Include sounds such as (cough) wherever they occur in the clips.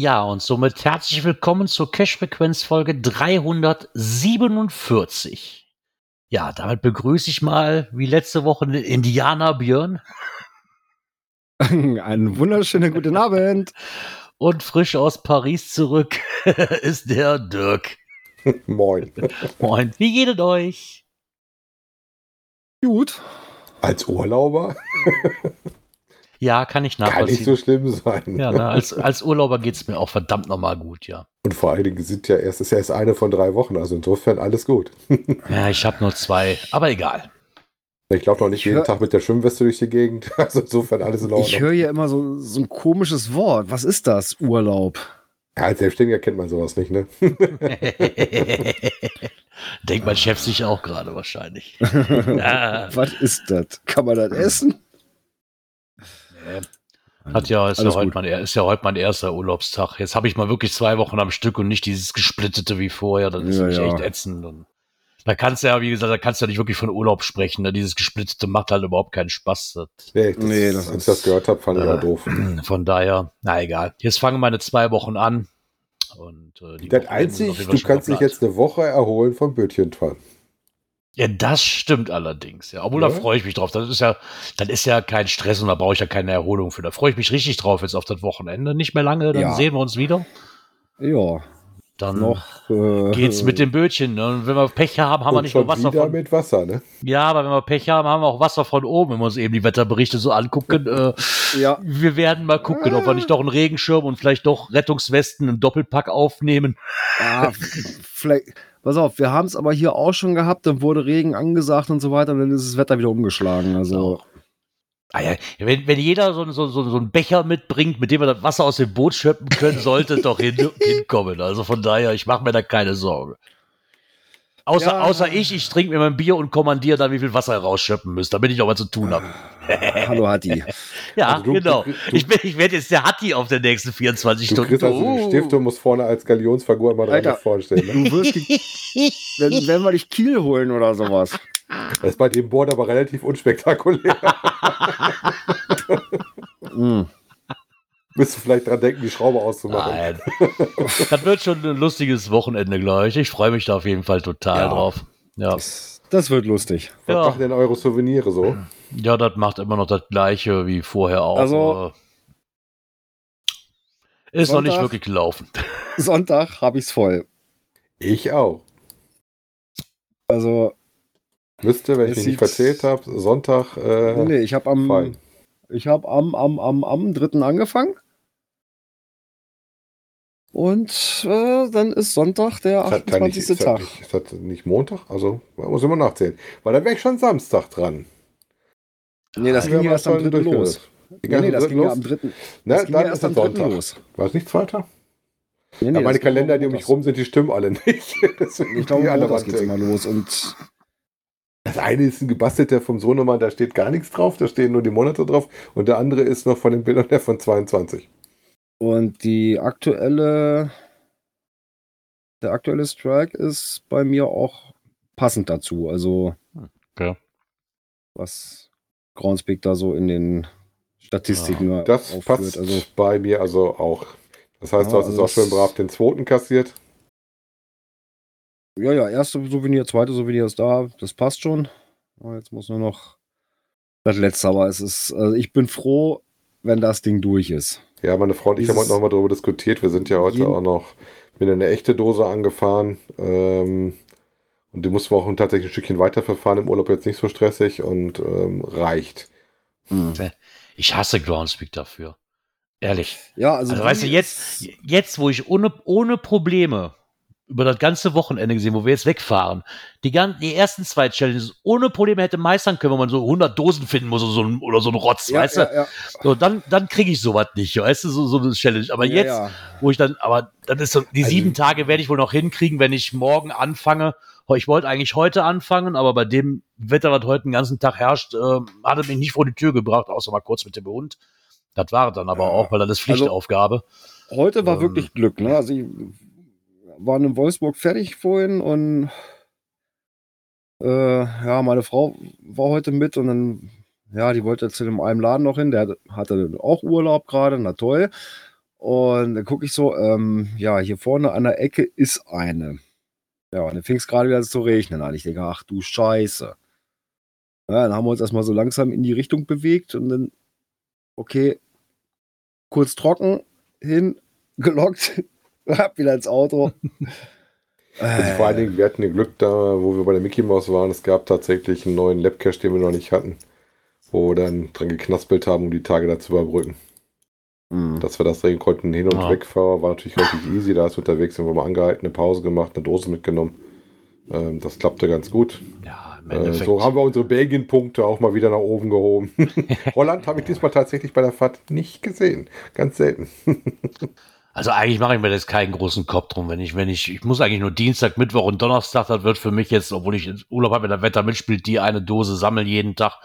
Ja, und somit herzlich willkommen zur Cash-Frequenz-Folge 347. Ja, damit begrüße ich mal, wie letzte Woche, den Indianer Björn. (laughs) Einen wunderschönen guten Abend. Und frisch aus Paris zurück (laughs) ist der Dirk. (laughs) Moin. Moin. Wie geht es euch? Gut. Als Urlauber? Ja, kann ich nachvollziehen. Kann nicht so schlimm sein. Ja, na, als, als Urlauber geht es mir auch verdammt nochmal gut, ja. Und vor allen Dingen sind ja erst, ist ja erst eine von drei Wochen, also insofern alles gut. (laughs) ja, ich habe nur zwei, aber egal. Ich laufe noch nicht ich jeden Tag mit der Schwimmweste durch die Gegend, (laughs) also insofern alles in Ordnung. Ich höre ja immer so, so ein komisches Wort. Was ist das, Urlaub? Ja, als Selbstständiger kennt man sowas nicht, ne? (laughs) Denkt mein Chef sich auch gerade wahrscheinlich. Was ist das? Kann man das essen? Hat ja, ist ja, heute mein, ist ja heute mein erster Urlaubstag. Jetzt habe ich mal wirklich zwei Wochen am Stück und nicht dieses gesplittete wie vorher. Das ist ja, ja. echt ätzend. Und da kannst du ja, wie gesagt, da kannst du ja nicht wirklich von Urlaub sprechen. Ne? Dieses gesplittete macht halt überhaupt keinen Spaß. Das, nee, das, nee, das, als ich das gehört habe, fand ich äh, auch doof. (clears throat) Von daher, na egal. Jetzt fangen meine zwei Wochen an. Und, äh, das Einzige, du kannst dich jetzt eine Woche erholen vom Bötchenfahren. Ja, das stimmt allerdings. Ja, obwohl ja. da freue ich mich drauf. Das ist ja, dann ist ja kein Stress und da brauche ich ja keine Erholung für. Da freue ich mich richtig drauf jetzt auf das Wochenende. Nicht mehr lange, dann ja. sehen wir uns wieder. Ja. Dann noch, äh, geht's mit dem Bötchen. Ne? Und wenn wir Pech haben, haben wir nicht nur Wasser von. mit Wasser, ne? Ja, aber wenn wir Pech haben, haben wir auch Wasser von oben, wenn wir uns eben die Wetterberichte so angucken. Äh, ja. Wir werden mal gucken, ob wir nicht doch einen Regenschirm und vielleicht doch Rettungswesten im Doppelpack aufnehmen. Ja, (laughs) vielleicht pass auf, wir haben es aber hier auch schon gehabt, dann wurde Regen angesagt und so weiter und dann ist das Wetter wieder umgeschlagen. Also. Ah ja, wenn, wenn jeder so, so, so, so einen Becher mitbringt, mit dem wir das Wasser aus dem Boot schöpfen können, sollte es doch hin, (laughs) hinkommen. Also von daher, ich mache mir da keine Sorge. Außer, ja. außer ich, ich trinke mir mein Bier und kommandiere dann, wie viel Wasser rausschöpfen müsst, damit ich noch was zu tun habe. (laughs) Hallo Hatti. ja, also du, genau. Du, du, ich, ich werde jetzt der Hatti auf der nächsten 24 Stunden. Kriegst also uh. Stiftung muss vorne als Galionsfigur immer dran vorstellen. Ne? Du wirst wenn, wenn wir dich Kiel holen oder sowas. Das ist bei dem Board aber relativ unspektakulär. (laughs) mm. Müsst du vielleicht dran denken, die Schraube auszumachen. Nein. (laughs) das wird schon ein lustiges Wochenende, glaube ich. Ich freue mich da auf jeden Fall total ja. drauf. Ja. Das, das, wird lustig. Was ja. machen denn eure Souvenire so? Ja, das macht immer noch das gleiche wie vorher auch. Also, ist Sonntag, noch nicht wirklich gelaufen. (laughs) Sonntag habe ich es voll. Ich auch. Also. Müsste, wenn ich nicht verzählt habe, Sonntag. Äh, nee, nee, ich habe am, fallen. Ich habe am, am, am, am 3. angefangen. Und äh, dann ist Sonntag der 28. Nicht, Tag. Ist das, nicht, ist das nicht Montag? Also muss ich mal nachzählen. Weil dann wäre ich schon Samstag dran. Nee, das ging ja erst am 3. los. Nee, nee, das ging ja am 3. Na, dann ja ist es Sonntag. Los. War es nicht Zweiter? Nee, nee, ja, meine Kalender, die um mich rum sind, die stimmen alle nicht. (laughs) ich glaube, das geht immer los. Und das eine ist ein gebastelter vom Sohnemann, da steht gar nichts drauf, da stehen nur die Monate drauf. Und der andere ist noch von den Bildern her von 22. Und die aktuelle, der aktuelle Strike ist bei mir auch passend dazu. Also, okay. was Groundspeak da so in den Statistiken ja, Das aufführt. passt also, bei mir also auch. Das heißt, ja, du hast also es auch schön brav den zweiten kassiert. Ja, ja, erste Souvenir, zweite Souvenir ist da, das passt schon. Jetzt muss nur noch das letzte, aber es ist, also ich bin froh, wenn das Ding durch ist. Ja, meine Frau und ich haben heute nochmal darüber diskutiert. Wir sind ja heute auch noch mit einer echte Dose angefahren. Ähm, und die mussten wir auch tatsächlich ein Stückchen weiterverfahren im Urlaub jetzt nicht so stressig und ähm, reicht. Hm. Ich hasse Groundspeak dafür. Ehrlich. Ja, also, also weißt du, jetzt, jetzt, wo ich ohne, ohne Probleme über das ganze Wochenende gesehen, wo wir jetzt wegfahren. Die, ganzen, die ersten zwei Challenges ohne Probleme hätte meistern können, wenn man so 100 Dosen finden muss oder so ein, oder so ein Rotz, ja, weißt ja, du? Ja. So, dann, dann kriege ich sowas nicht, weißt du, so, so eine Challenge. Aber jetzt, wo ich dann, aber dann ist so, die also, sieben Tage werde ich wohl noch hinkriegen, wenn ich morgen anfange. Ich wollte eigentlich heute anfangen, aber bei dem Wetter, was heute den ganzen Tag herrscht, äh, hat er mich nicht vor die Tür gebracht, außer mal kurz mit dem Hund. Das war dann aber auch, weil das ist also Pflichtaufgabe. Also, heute war ähm, wirklich Glück, ne? Also ich waren in Wolfsburg fertig vorhin und äh, ja, meine Frau war heute mit und dann, ja, die wollte zu dem einen Laden noch hin, der hatte auch Urlaub gerade, na toll. Und dann gucke ich so, ähm, ja, hier vorne an der Ecke ist eine. Ja, und dann fing es gerade wieder zu regnen an. Ich denke, ach du Scheiße. Ja, dann haben wir uns erstmal so langsam in die Richtung bewegt und dann, okay, kurz trocken, hin, (laughs) gelockt, ab wieder ins Auto. Also vor allen Dingen, wir hatten Glück da, wo wir bei der Mickey Mouse waren. Es gab tatsächlich einen neuen Labcache, den wir noch nicht hatten, wo wir dann dran geknaspelt haben, um die Tage da zu überbrücken. Mhm. Dass wir das drehen konnten, hin und ja. wegfahren, war natürlich relativ easy. Da ist unterwegs, sind wir mal angehalten, eine Pause gemacht, eine Dose mitgenommen. Ähm, das klappte ganz gut. Ja, äh, so haben wir unsere Belgien-Punkte auch mal wieder nach oben gehoben. (laughs) Holland habe ich diesmal tatsächlich bei der Fahrt nicht gesehen. Ganz selten. (laughs) Also eigentlich mache ich mir jetzt keinen großen Kopf drum, wenn ich, wenn ich, ich muss eigentlich nur Dienstag, Mittwoch und Donnerstag, das wird für mich jetzt, obwohl ich Urlaub habe, wenn der Wetter mitspielt, die eine Dose sammeln jeden Tag.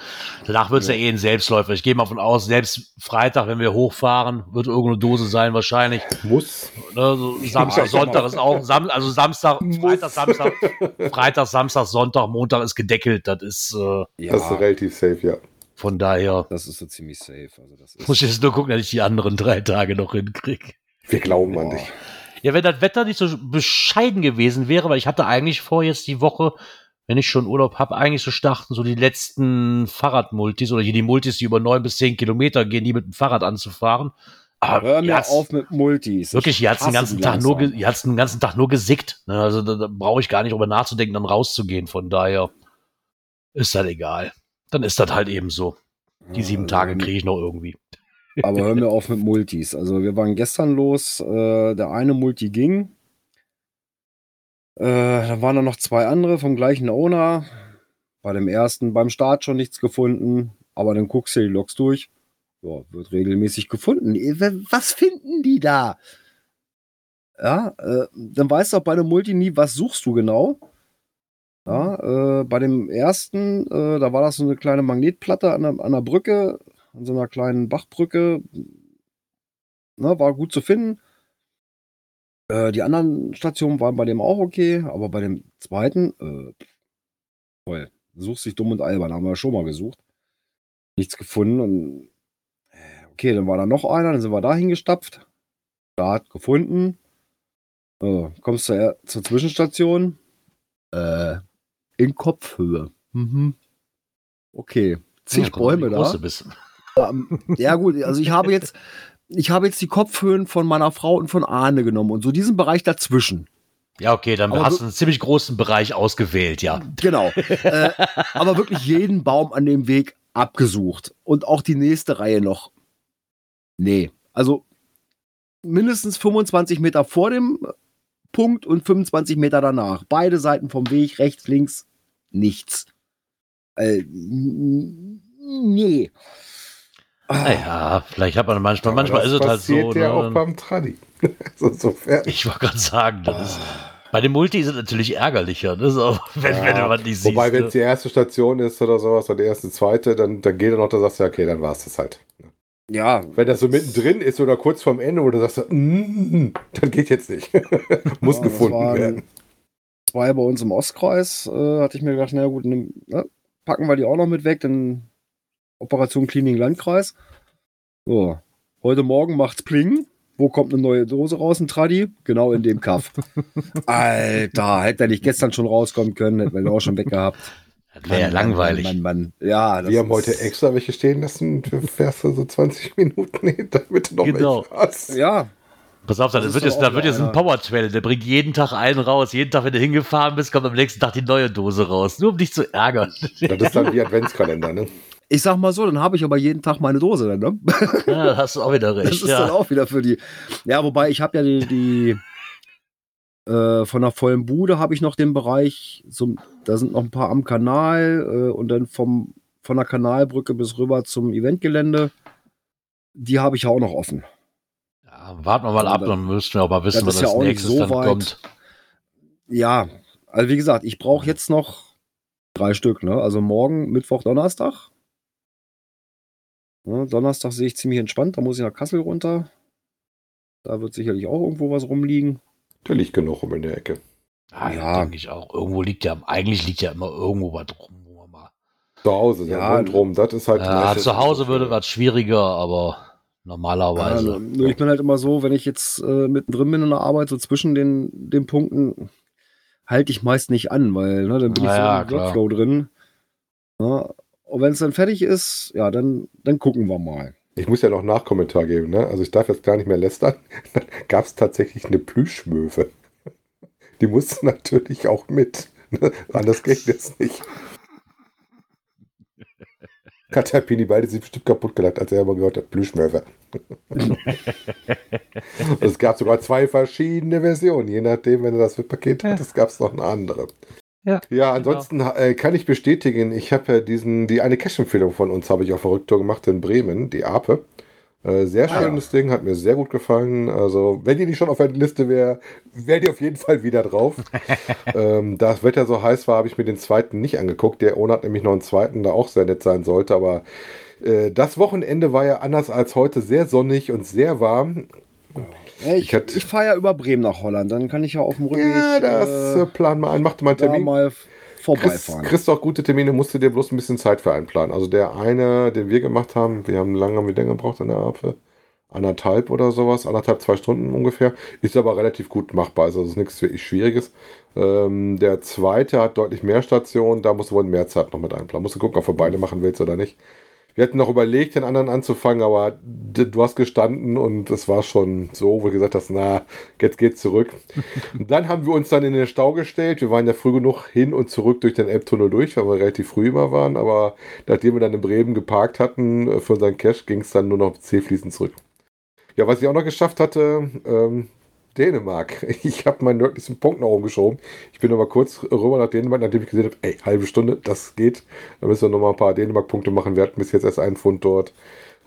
Danach wird es ja. ja. eh ein Selbstläufer. Ich gehe mal von aus, selbst Freitag, wenn wir hochfahren, wird irgendeine Dose sein wahrscheinlich. Muss. Ne, so Samstag, Sonntag ist auch, Sam, also Samstag, Freitag, Samstag, Freitag, Samstag, Sonntag, Montag ist gedeckelt. Das ist, äh, ja. das ist relativ safe, ja. Von daher. Das ist so ziemlich safe. Also das ist muss ich jetzt nur gucken, dass ich die anderen drei Tage noch hinkriege. Wir glauben an dich. Ja, wenn das Wetter nicht so bescheiden gewesen wäre, weil ich hatte eigentlich vor, jetzt die Woche, wenn ich schon Urlaub habe, eigentlich so starten, so die letzten Fahrradmultis oder hier die Multis, die über neun bis zehn Kilometer gehen, die mit dem Fahrrad anzufahren. Aber Hör mir auf mit Multis. Wirklich, ihr hat's den ganzen Tag nur, ihr hat's den ganzen Tag nur gesickt. Ne? Also da, da brauche ich gar nicht drüber nachzudenken, dann rauszugehen. Von daher ist das egal. Dann ist das halt eben so. Die sieben Tage kriege ich noch irgendwie. Aber hör mir auf mit Multis. Also wir waren gestern los, äh, der eine Multi ging. Äh, da waren dann noch zwei andere vom gleichen Owner. Bei dem ersten beim Start schon nichts gefunden, aber dann guckst du die Logs durch. Ja, wird regelmäßig gefunden. Was finden die da? Ja, äh, dann weißt du auch bei einem Multi nie, was suchst du genau. Ja, äh, bei dem ersten, äh, da war das so eine kleine Magnetplatte an der, an der Brücke, an so einer kleinen Bachbrücke. Ne, war gut zu finden. Äh, die anderen Stationen waren bei dem auch okay, aber bei dem zweiten, äh, toll. Sucht sich dumm und albern, haben wir schon mal gesucht. Nichts gefunden und äh, okay, dann war da noch einer, dann sind wir da hingestapft. Start gefunden. Äh, kommst du zur Zwischenstation? Äh, in Kopfhöhe. Mhm. Okay. Zig ja, Bäume da. Ähm, ja, gut, also ich habe jetzt, ich habe jetzt die Kopfhöhen von meiner Frau und von Arne genommen und so diesen Bereich dazwischen. Ja, okay, dann aber hast du einen ziemlich großen Bereich ausgewählt, ja. Genau. (laughs) äh, aber wirklich jeden Baum an dem Weg abgesucht. Und auch die nächste Reihe noch. Nee. Also mindestens 25 Meter vor dem Punkt und 25 Meter danach. Beide Seiten vom Weg, rechts, links, nichts. Äh, nee. Naja, vielleicht hat man manchmal, Aber manchmal ist es halt so. Das ja ne, auch beim Tradi. (laughs) so, so ich wollte gerade sagen, das ist, bei dem Multi ist es natürlich ärgerlicher, ne? so, (laughs) wenn, ja, wenn was nicht siehst. Wobei, wenn es ne? die erste Station ist oder sowas, oder die erste, zweite, dann, dann geht er noch, da sagst du, okay, dann war es das halt. Ja. Wenn das so mittendrin ist oder kurz vorm Ende, wo du sagst, mm, dann geht jetzt nicht. (laughs) Muss ja, gefunden werden. Zwei bei uns im Ostkreis, äh, hatte ich mir gedacht, na gut, ne, packen wir die auch noch mit weg, dann Operation Cleaning Landkreis. So, heute Morgen macht's Pling. Wo kommt eine neue Dose raus, ein Tradi? Genau in dem Kaff. (laughs) Alter, hätte er nicht gestern schon rauskommen können, hätten wir ihn auch schon weggehabt. Das wäre ja langweilig. Mann, Mann, Mann. Ja, wir haben heute extra welche stehen lassen. Du fährst so 20 Minuten hin, damit du noch genau. welche hast. Ja. Pass auf, da wird, jetzt, da wird jetzt ein Power-Trail. Der bringt jeden Tag einen raus. Jeden Tag, wenn du hingefahren bist, kommt am nächsten Tag die neue Dose raus. Nur um dich zu ärgern. Das ist dann wie Adventskalender, ne? (laughs) Ich sag mal so, dann habe ich aber jeden Tag meine Dose dann, ne? Ja, da hast du auch wieder (laughs) recht. Das ist ja. dann auch wieder für die. Ja, wobei ich habe ja die, die Äh, von der vollen Bude habe ich noch den Bereich, zum, da sind noch ein paar am Kanal äh, und dann vom, von der Kanalbrücke bis rüber zum Eventgelände. Die habe ich auch noch offen. Ja, warten wir mal ab, dann müssten wir auch mal wissen, was ja als nächstes so dann weit. kommt. Ja, also wie gesagt, ich brauche jetzt noch drei Stück, ne? Also morgen, Mittwoch, Donnerstag. Ja, Donnerstag sehe ich ziemlich entspannt, da muss ich nach Kassel runter. Da wird sicherlich auch irgendwo was rumliegen. Da liegt genug rum in der Ecke. Ah, ja, Ja. denke ich auch. Irgendwo liegt ja, eigentlich liegt ja immer irgendwo was rum, wo man mal. Zu Hause, Ja, ja, rundrum, das ist halt. Ja, zu Hause würde was schwieriger, aber Ja, normalerweise. nur ich bin halt immer so, wenn ich jetzt äh, mittendrin bin in der Arbeit, so zwischen den, den Punkten, halte ich meist nicht an, weil ne, dann bin ich so Ja, im. Workflow drin. Ja, und wenn es dann fertig ist, ja, dann, dann gucken wir mal. Ich muss ja noch Nachkommentar geben, ne? Also ich darf jetzt gar nicht mehr lästern. (laughs) Dann gab es tatsächlich eine Plüschmöwe. (laughs) Die musste natürlich auch mit. Ne? Anders geht das nicht. Hat der Pini beide sich bestimmt kaputt gelacht, als er immer gehört hat, Plüschmöwe. (laughs) Und es gab sogar zwei verschiedene Versionen, je nachdem, wenn du das Paket Ja. hattest, gab es noch eine andere. Ja, Ja, ansonsten äh, kann ich bestätigen, ich habe ja diesen, die eine Cash-Empfehlung von uns habe ich auf der Rücktour gemacht in Bremen, die Ape. Äh, sehr Ah, schönes Ding, hat mir sehr gut gefallen. Also, wenn die nicht schon auf der Liste wäre, wäre die auf jeden Fall wieder drauf. (laughs) ähm, da das Wetter so heiß war, habe ich mir den zweiten nicht angeguckt. Der Ona hat nämlich noch einen zweiten, der auch sehr nett sein sollte. Aber äh, das Wochenende war ja anders als heute sehr sonnig und sehr warm. Ich Ich ich fahre ja über Bremen nach Holland, dann kann ich ja auf dem Rückweg Ja, das äh, äh, plan mal ein, machte mal einen Termin. mal Chris, vorbeifahren. kriegst auch gute Termine, musst du dir bloß ein bisschen Zeit für einplanen. Also der eine, den wir gemacht haben, wir haben lange haben wir länger gebraucht in der Ape. Anderthalb oder sowas, anderthalb, zwei Stunden ungefähr. Ist aber relativ gut machbar. Also das ist nichts wirklich Schwieriges. Ähm, der zweite hat deutlich mehr Stationen, da musst du wohl mehr Zeit noch mit einplanen. Musst du gucken, ob du beide machen willst oder nicht. Wir hatten noch überlegt, den anderen anzufangen, aber du hast gestanden und es war schon so, wo du gesagt hast, na, jetzt geht's zurück. (laughs) Und dann haben wir uns dann in den Stau gestellt. Wir waren ja früh genug hin und zurück durch den Elbtunnel durch, weil wir relativ früh immer waren. Aber nachdem wir dann in Bremen geparkt hatten äh, für unseren Cash, ging es dann nur noch C-Fließen zurück. Ja, was ich auch noch geschafft hatte, ähm, Dänemark. (laughs) Ich habe meinen nördlichsten Punkt nach oben geschoben. Ich bin aber kurz rüber nach Dänemark, nachdem ich gesehen habe, ey, halbe Stunde, das geht. Da müssen wir noch mal ein paar Dänemark-Punkte machen. Wir hatten bis jetzt erst einen Pfund dort.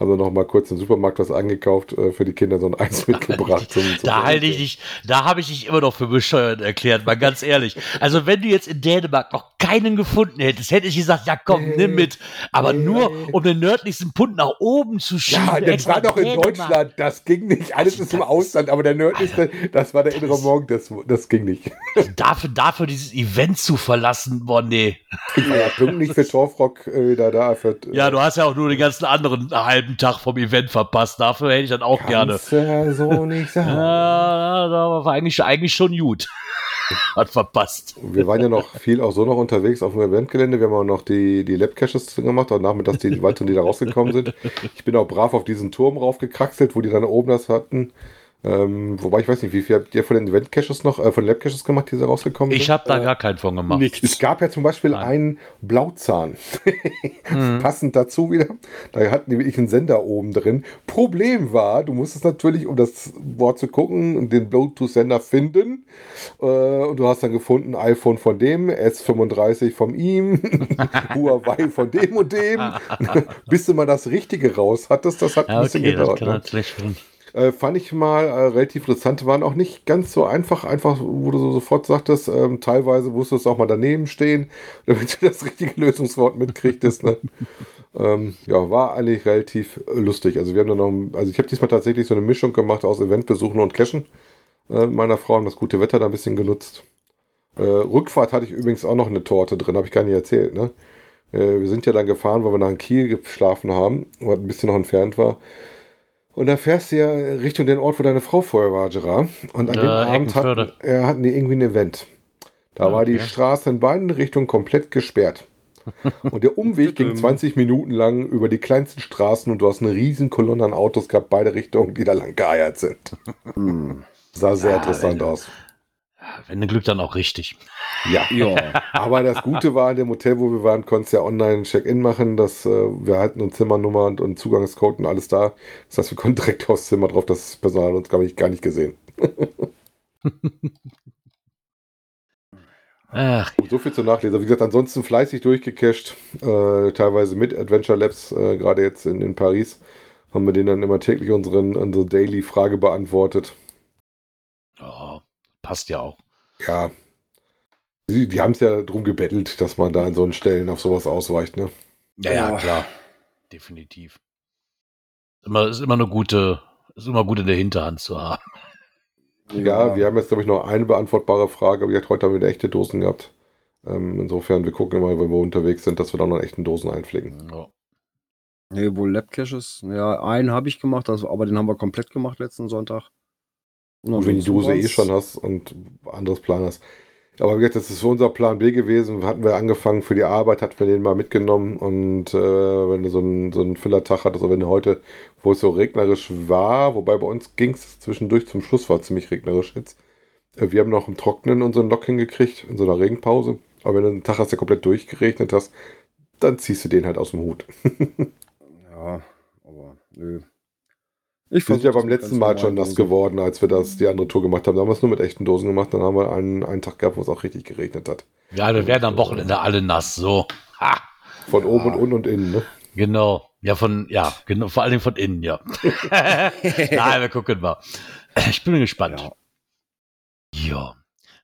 Haben wir noch mal kurz im Supermarkt was eingekauft, äh, für die Kinder so ein (laughs) Eis mitgebracht. zum- (laughs) zum Da halte ich dich, da habe ich dich immer noch für bescheuert erklärt, mal ganz ehrlich. Also wenn du jetzt in Dänemark noch keinen gefunden hättest, hätte ich gesagt, ja komm, nimm mit. Aber nur um den nördlichsten Punkt nach oben zu schieben. Ja, das war doch in Dänemark. Deutschland, das ging nicht. Alles ist im Ausland, aber der nördlichste, das war der innere Morgen, das, das ging nicht. Dafür, dafür dieses Event zu verlassen, boah, nee. Ich war ja pünktlich für (laughs) Torfrock äh, wieder da. Für, äh, Ja, du hast ja auch nur den ganzen anderen halben Tag vom Event verpasst. Dafür hätte ich dann auch gerne. Kannst du ja so nicht (laughs) sagen. Ja, da war eigentlich, eigentlich schon gut. (laughs) Hat verpasst. Wir waren ja noch viel auch so noch unterwegs auf dem Eventgelände. Wir haben auch noch die, die Lab-Caches gemacht, auch nachmittags die weiteren, die da rausgekommen sind. Ich bin auch brav auf diesen Turm raufgekraxelt, wo die dann oben das hatten. Ähm, wobei ich weiß nicht, wie viel habt ihr von den Event-Caches noch, äh, von Lab-Caches gemacht, die da rausgekommen Ich sind? habe da gar keinen von gemacht. Es gab ja zum Beispiel Nein. einen Blauzahn. Mhm. (laughs) Passend dazu wieder. Da hatten die wirklich einen Sender oben drin. Problem war, du musstest natürlich, um das Wort zu gucken, und den Bluetooth-Sender finden. Äh, und du hast dann gefunden, iPhone von dem, S35 von ihm, (laughs) Huawei von dem und dem. (laughs) Bis du mal das Richtige raus hattest, das hat ein Ja, bisschen okay, das gedauert. kann Ne? Äh, fand ich mal äh, relativ interessant, waren auch nicht ganz so einfach, einfach, wo du so sofort sagtest, ähm, teilweise musstest du auch mal daneben stehen, (laughs) damit du das richtige Lösungswort mitkriegtest. Ne? (laughs) ähm, ja, war eigentlich relativ lustig. Also wir haben dann noch, also ich habe diesmal tatsächlich so eine Mischung gemacht aus Eventbesuchen und Cashen äh, meiner Frau, haben das gute Wetter da ein bisschen genutzt. Äh, Rückfahrt hatte ich übrigens auch noch eine Torte drin, habe ich gar nicht erzählt. Ne? Äh, wir sind ja dann gefahren, weil wir nach Kiel geschlafen haben, was ein bisschen noch entfernt war. Und da fährst du ja Richtung den Ort, wo deine Frau vorher war, Gerard. Und an Ja, dem Abend hatten, äh, hatten die irgendwie ein Event. Da Ah, war die okay. Straße in beiden Richtungen komplett gesperrt. (laughs) Und der Umweg ging 20 Minuten lang über die kleinsten Straßen und du hast eine riesen Kolonne an Autos gehabt, beide Richtungen, die da lang geeiert sind. Hm. Sah sehr Ah, interessant aus. Wenn du Glück, dann auch richtig. Ja. Ja. (laughs) Aber das Gute war, in dem Hotel, wo wir waren, konntest du ja online Check-in machen. Dass, äh, wir hatten eine Zimmernummer und, und Zugangscode und alles da. Das heißt, wir konnten direkt aufs Zimmer drauf. Das Personal hat uns gar nicht, gar nicht gesehen. (laughs) Ach. So viel zu nachlesen. Wie gesagt, ansonsten fleißig durchgecached, äh, teilweise mit Adventure Labs, äh, gerade jetzt in, in Paris, haben wir denen dann immer täglich unseren, unsere Daily-Frage beantwortet. Oh, passt ja auch. Ja. Die, die haben es ja darum gebettelt, dass man da an so einen Stellen auf sowas ausweicht, ne? Ja, ja, klar. Definitiv. Immer, ist immer eine gute, ist immer gut in der Hinterhand zu haben. Ja, wir haben jetzt, glaube ich, noch eine beantwortbare Frage. Aber heute haben wir eine echte Dosen gehabt. Ähm, insofern, wir gucken immer, wenn wir unterwegs sind, dass wir dann noch echten Dosen einpflegen. Ja. Nee, wohl Lab-Caches. Ja, einen habe ich gemacht, also, aber den haben wir komplett gemacht letzten Sonntag. Und wenn die Dose eh schon hast und anderes Plan hast. Aber wie gesagt, das ist unser Plan B gewesen. Hatten wir angefangen für die Arbeit, hatten wir den mal mitgenommen. Und äh, wenn du so einen, so einen Filler-Tag hattest, also wenn du heute, wo es so regnerisch war, wobei bei uns ging es zwischendurch zum Schluss, war ziemlich regnerisch jetzt. Äh, wir haben noch im Trocknen unseren Lock hingekriegt, in so einer Regenpause. Aber wenn du einen Tag hast, der komplett durchgeregnet hast, dann ziehst du den halt aus dem Hut. (laughs) ja, aber nö. Ich wir sind ja beim letzten Mal schon nass geworden, als wir das die andere Tour gemacht haben. Da haben wir es nur mit echten Dosen gemacht. Dann haben wir einen, einen Tag gehabt, wo es auch richtig geregnet hat. Ja, wir werden am Wochenende alle nass. So. Ha. Von ja. oben und unten und innen, ne? Genau. Ja, von, ja, genau, vor allem von innen, ja. (laughs) Nein, wir gucken mal. Ich bin gespannt. Ja. ja.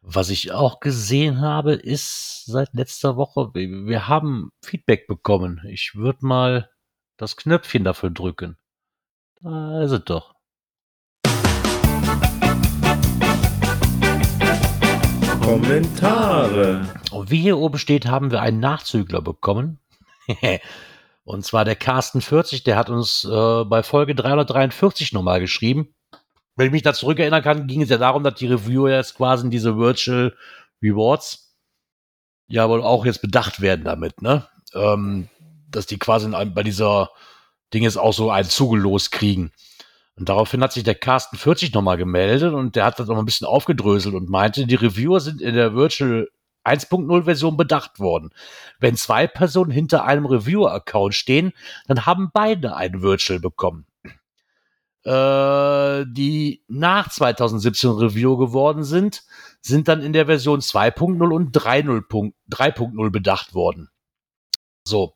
Was ich auch gesehen habe, ist seit letzter Woche, wir haben Feedback bekommen. Ich würde mal das Knöpfchen dafür drücken. Da ist es doch. Kommentare. Und wie hier oben steht, haben wir einen Nachzügler bekommen. (laughs) Und zwar der Carsten 40, der hat uns äh, bei Folge 343 nochmal geschrieben. Wenn ich mich da zurückerinnern kann, ging es ja darum, dass die Reviewer jetzt quasi diese Virtual Rewards ja wohl auch jetzt bedacht werden damit, ne? Ähm, dass die quasi bei dieser Ding jetzt auch so ein Zugelos kriegen. Und daraufhin hat sich der Carsten 40 nochmal gemeldet und der hat das noch ein bisschen aufgedröselt und meinte, die Reviewer sind in der Virtual 1.0 Version bedacht worden. Wenn zwei Personen hinter einem Reviewer-Account stehen, dann haben beide ein Virtual bekommen. Äh, die nach 2017 Review geworden sind, sind dann in der Version 2.0 und 3.0 bedacht worden. So.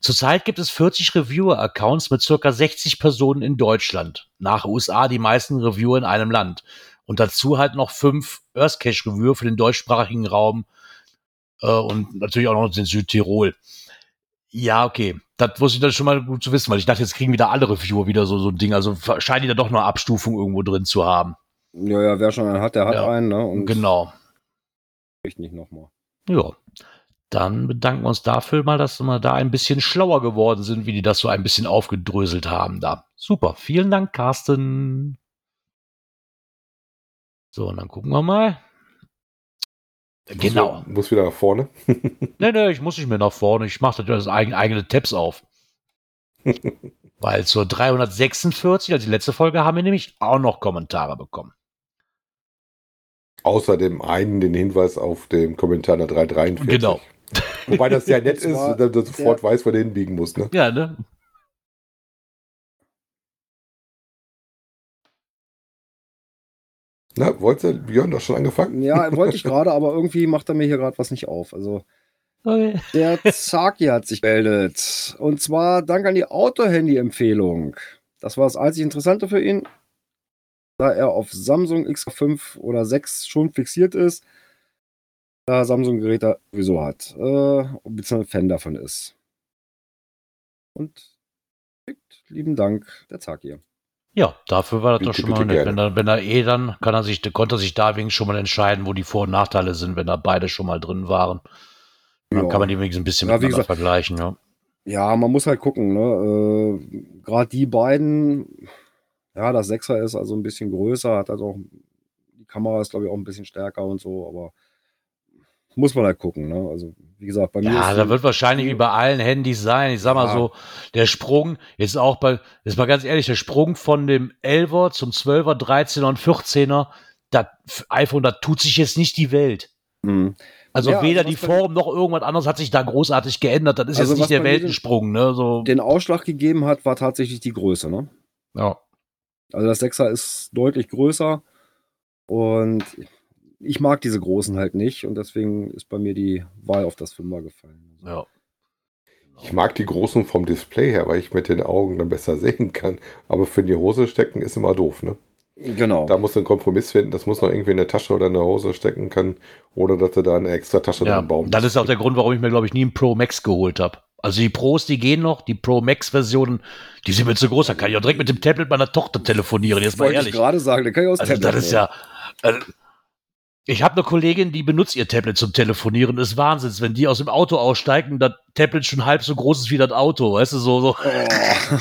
Zurzeit gibt es 40 Reviewer-Accounts mit circa 60 Personen in Deutschland. Nach USA die meisten Reviewer in einem Land. Und dazu halt noch fünf Earthcache-Reviewer für den deutschsprachigen Raum äh, und natürlich auch noch den Südtirol. Ja, okay. Das wusste ich dann schon mal gut zu wissen, weil ich dachte, jetzt kriegen wieder alle Reviewer wieder so, so ein Ding. Also scheint die da doch noch Abstufung irgendwo drin zu haben. Ja, ja, wer schon einen hat, der hat ja, einen, ne? Und genau. Ich nicht nochmal. Ja dann bedanken wir uns dafür mal, dass wir da ein bisschen schlauer geworden sind, wie die das so ein bisschen aufgedröselt haben da. Super. Vielen Dank, Carsten. So, und dann gucken wir mal. Genau. Muss, muss wieder nach vorne. (laughs) nee, nee, ich muss nicht mehr nach vorne. Ich mache das eigene, eigene Tabs auf. (laughs) Weil zur 346, also die letzte Folge, haben wir nämlich auch noch Kommentare bekommen. Außer dem einen den Hinweis auf dem Kommentar der 343. Genau. Wobei das ja nett (laughs) ist, dass du sofort ja. weißt, wo du hinbiegen musst. Ne? Ja, ne? Na, wolltest du, Björn, doch schon angefangen? Ja, (laughs) wollte ich gerade, aber irgendwie macht er mir hier gerade was nicht auf. Also, okay. der (laughs) Zaki hat sich gemeldet. Und zwar dank an die Auto-Handy-Empfehlung. Das war das einzig Interessante für ihn. Da er auf Samsung X5 oder 6 schon fixiert ist, da Samsung-Geräte sowieso hat, äh, beziehungsweise Fan davon ist. Und lieben Dank, der Zag hier. Ja, dafür war das bitte, doch schon mal nett. Wenn er, wenn er eh dann, kann er sich, konnte er sich da wenigstens schon mal entscheiden, wo die Vor- und Nachteile sind, wenn da beide schon mal drin waren. Dann ja. kann man die wenigstens ein bisschen ja, miteinander gesagt, vergleichen, ja. Ja, man muss halt gucken, ne? Äh, Gerade die beiden, ja, das Sechser ist also ein bisschen größer, hat also auch, die Kamera ist, glaube ich, auch ein bisschen stärker und so, aber muss man halt gucken. Ne? Also, wie gesagt, bei mir. Ja, da wird wahrscheinlich wie bei allen Handys sein. Ich sag mal so, der Sprung, jetzt auch bei, jetzt mal ganz ehrlich, der Sprung von dem 11er zum 12er, 13er und 14er, das iPhone, da tut sich jetzt nicht die Welt. Mhm. Also ja, weder also die Form noch irgendwas anderes hat sich da großartig geändert. Das ist also jetzt nicht der Weltensprung. Ne? So. Den Ausschlag gegeben hat, war tatsächlich die Größe. Ne? Ja. Also das 6er ist deutlich größer und ich mag diese großen halt nicht und deswegen ist bei mir die Wahl auf das Fünfer gefallen. Ja. Ich mag die großen vom Display her, weil ich mit den Augen dann besser (laughs) sehen kann. Aber für die Hose stecken ist immer doof, ne? Genau. Da musst du einen Kompromiss finden. Das muss noch irgendwie in der Tasche oder in der Hose stecken können, oder dass du da eine extra Tasche ja, dran bauen Das ist auch der Grund, warum ich mir, glaube ich, nie einen Pro Max geholt habe. Also die Pros, die gehen noch, die Pro Max Versionen, die sind mir zu groß. Da kann ich auch direkt mit dem Tablet meiner Tochter telefonieren. Jetzt mal ehrlich. Ich gerade sagen, da kann ich aus also, Tablet das ist ja. Also, ich habe eine Kollegin, die benutzt ihr Tablet zum Telefonieren. Das ist Wahnsinn, wenn die aus dem Auto aussteigen, das Tablet schon halb so groß ist wie das Auto, weißt du, so. so. Oh,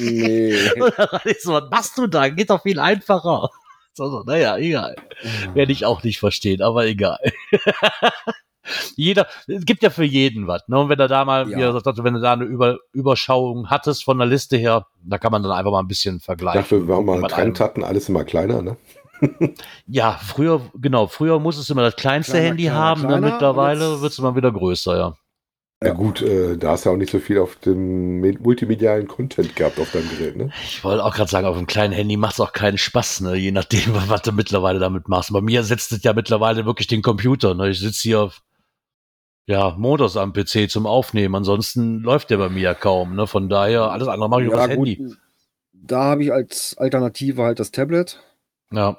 nee. (laughs) so, was machst du da? Geht doch viel einfacher. So, so, naja, egal. Werde ich auch nicht verstehen, aber egal. (laughs) Jeder, es gibt ja für jeden was. Ne? Und wenn du da mal, ja. wie er sagt, wenn du da eine Über, Überschauung hattest von der Liste her, da kann man dann einfach mal ein bisschen vergleichen. Dafür, wenn wir mal einen Trend hatten, alles immer kleiner, ne? Ja, früher, genau, früher musstest du immer das kleinste kleiner, Handy kleiner, haben, ne? kleiner, ne? mittlerweile wird es immer wieder größer, ja. Ja gut, äh, da hast du auch nicht so viel auf dem multimedialen Content gehabt auf deinem Gerät, ne? Ich wollte auch gerade sagen, auf einem kleinen Handy macht es auch keinen Spaß, ne? Je nachdem, (laughs) was du mittlerweile damit machst. Bei mir setzt es ja mittlerweile wirklich den Computer, ne? Ich sitze hier ja, Modus am PC zum Aufnehmen. Ansonsten läuft der bei mir ja kaum, ne? Von daher, alles andere mache ich ja, über das gut. Handy. Da habe ich als Alternative halt das Tablet. Ja.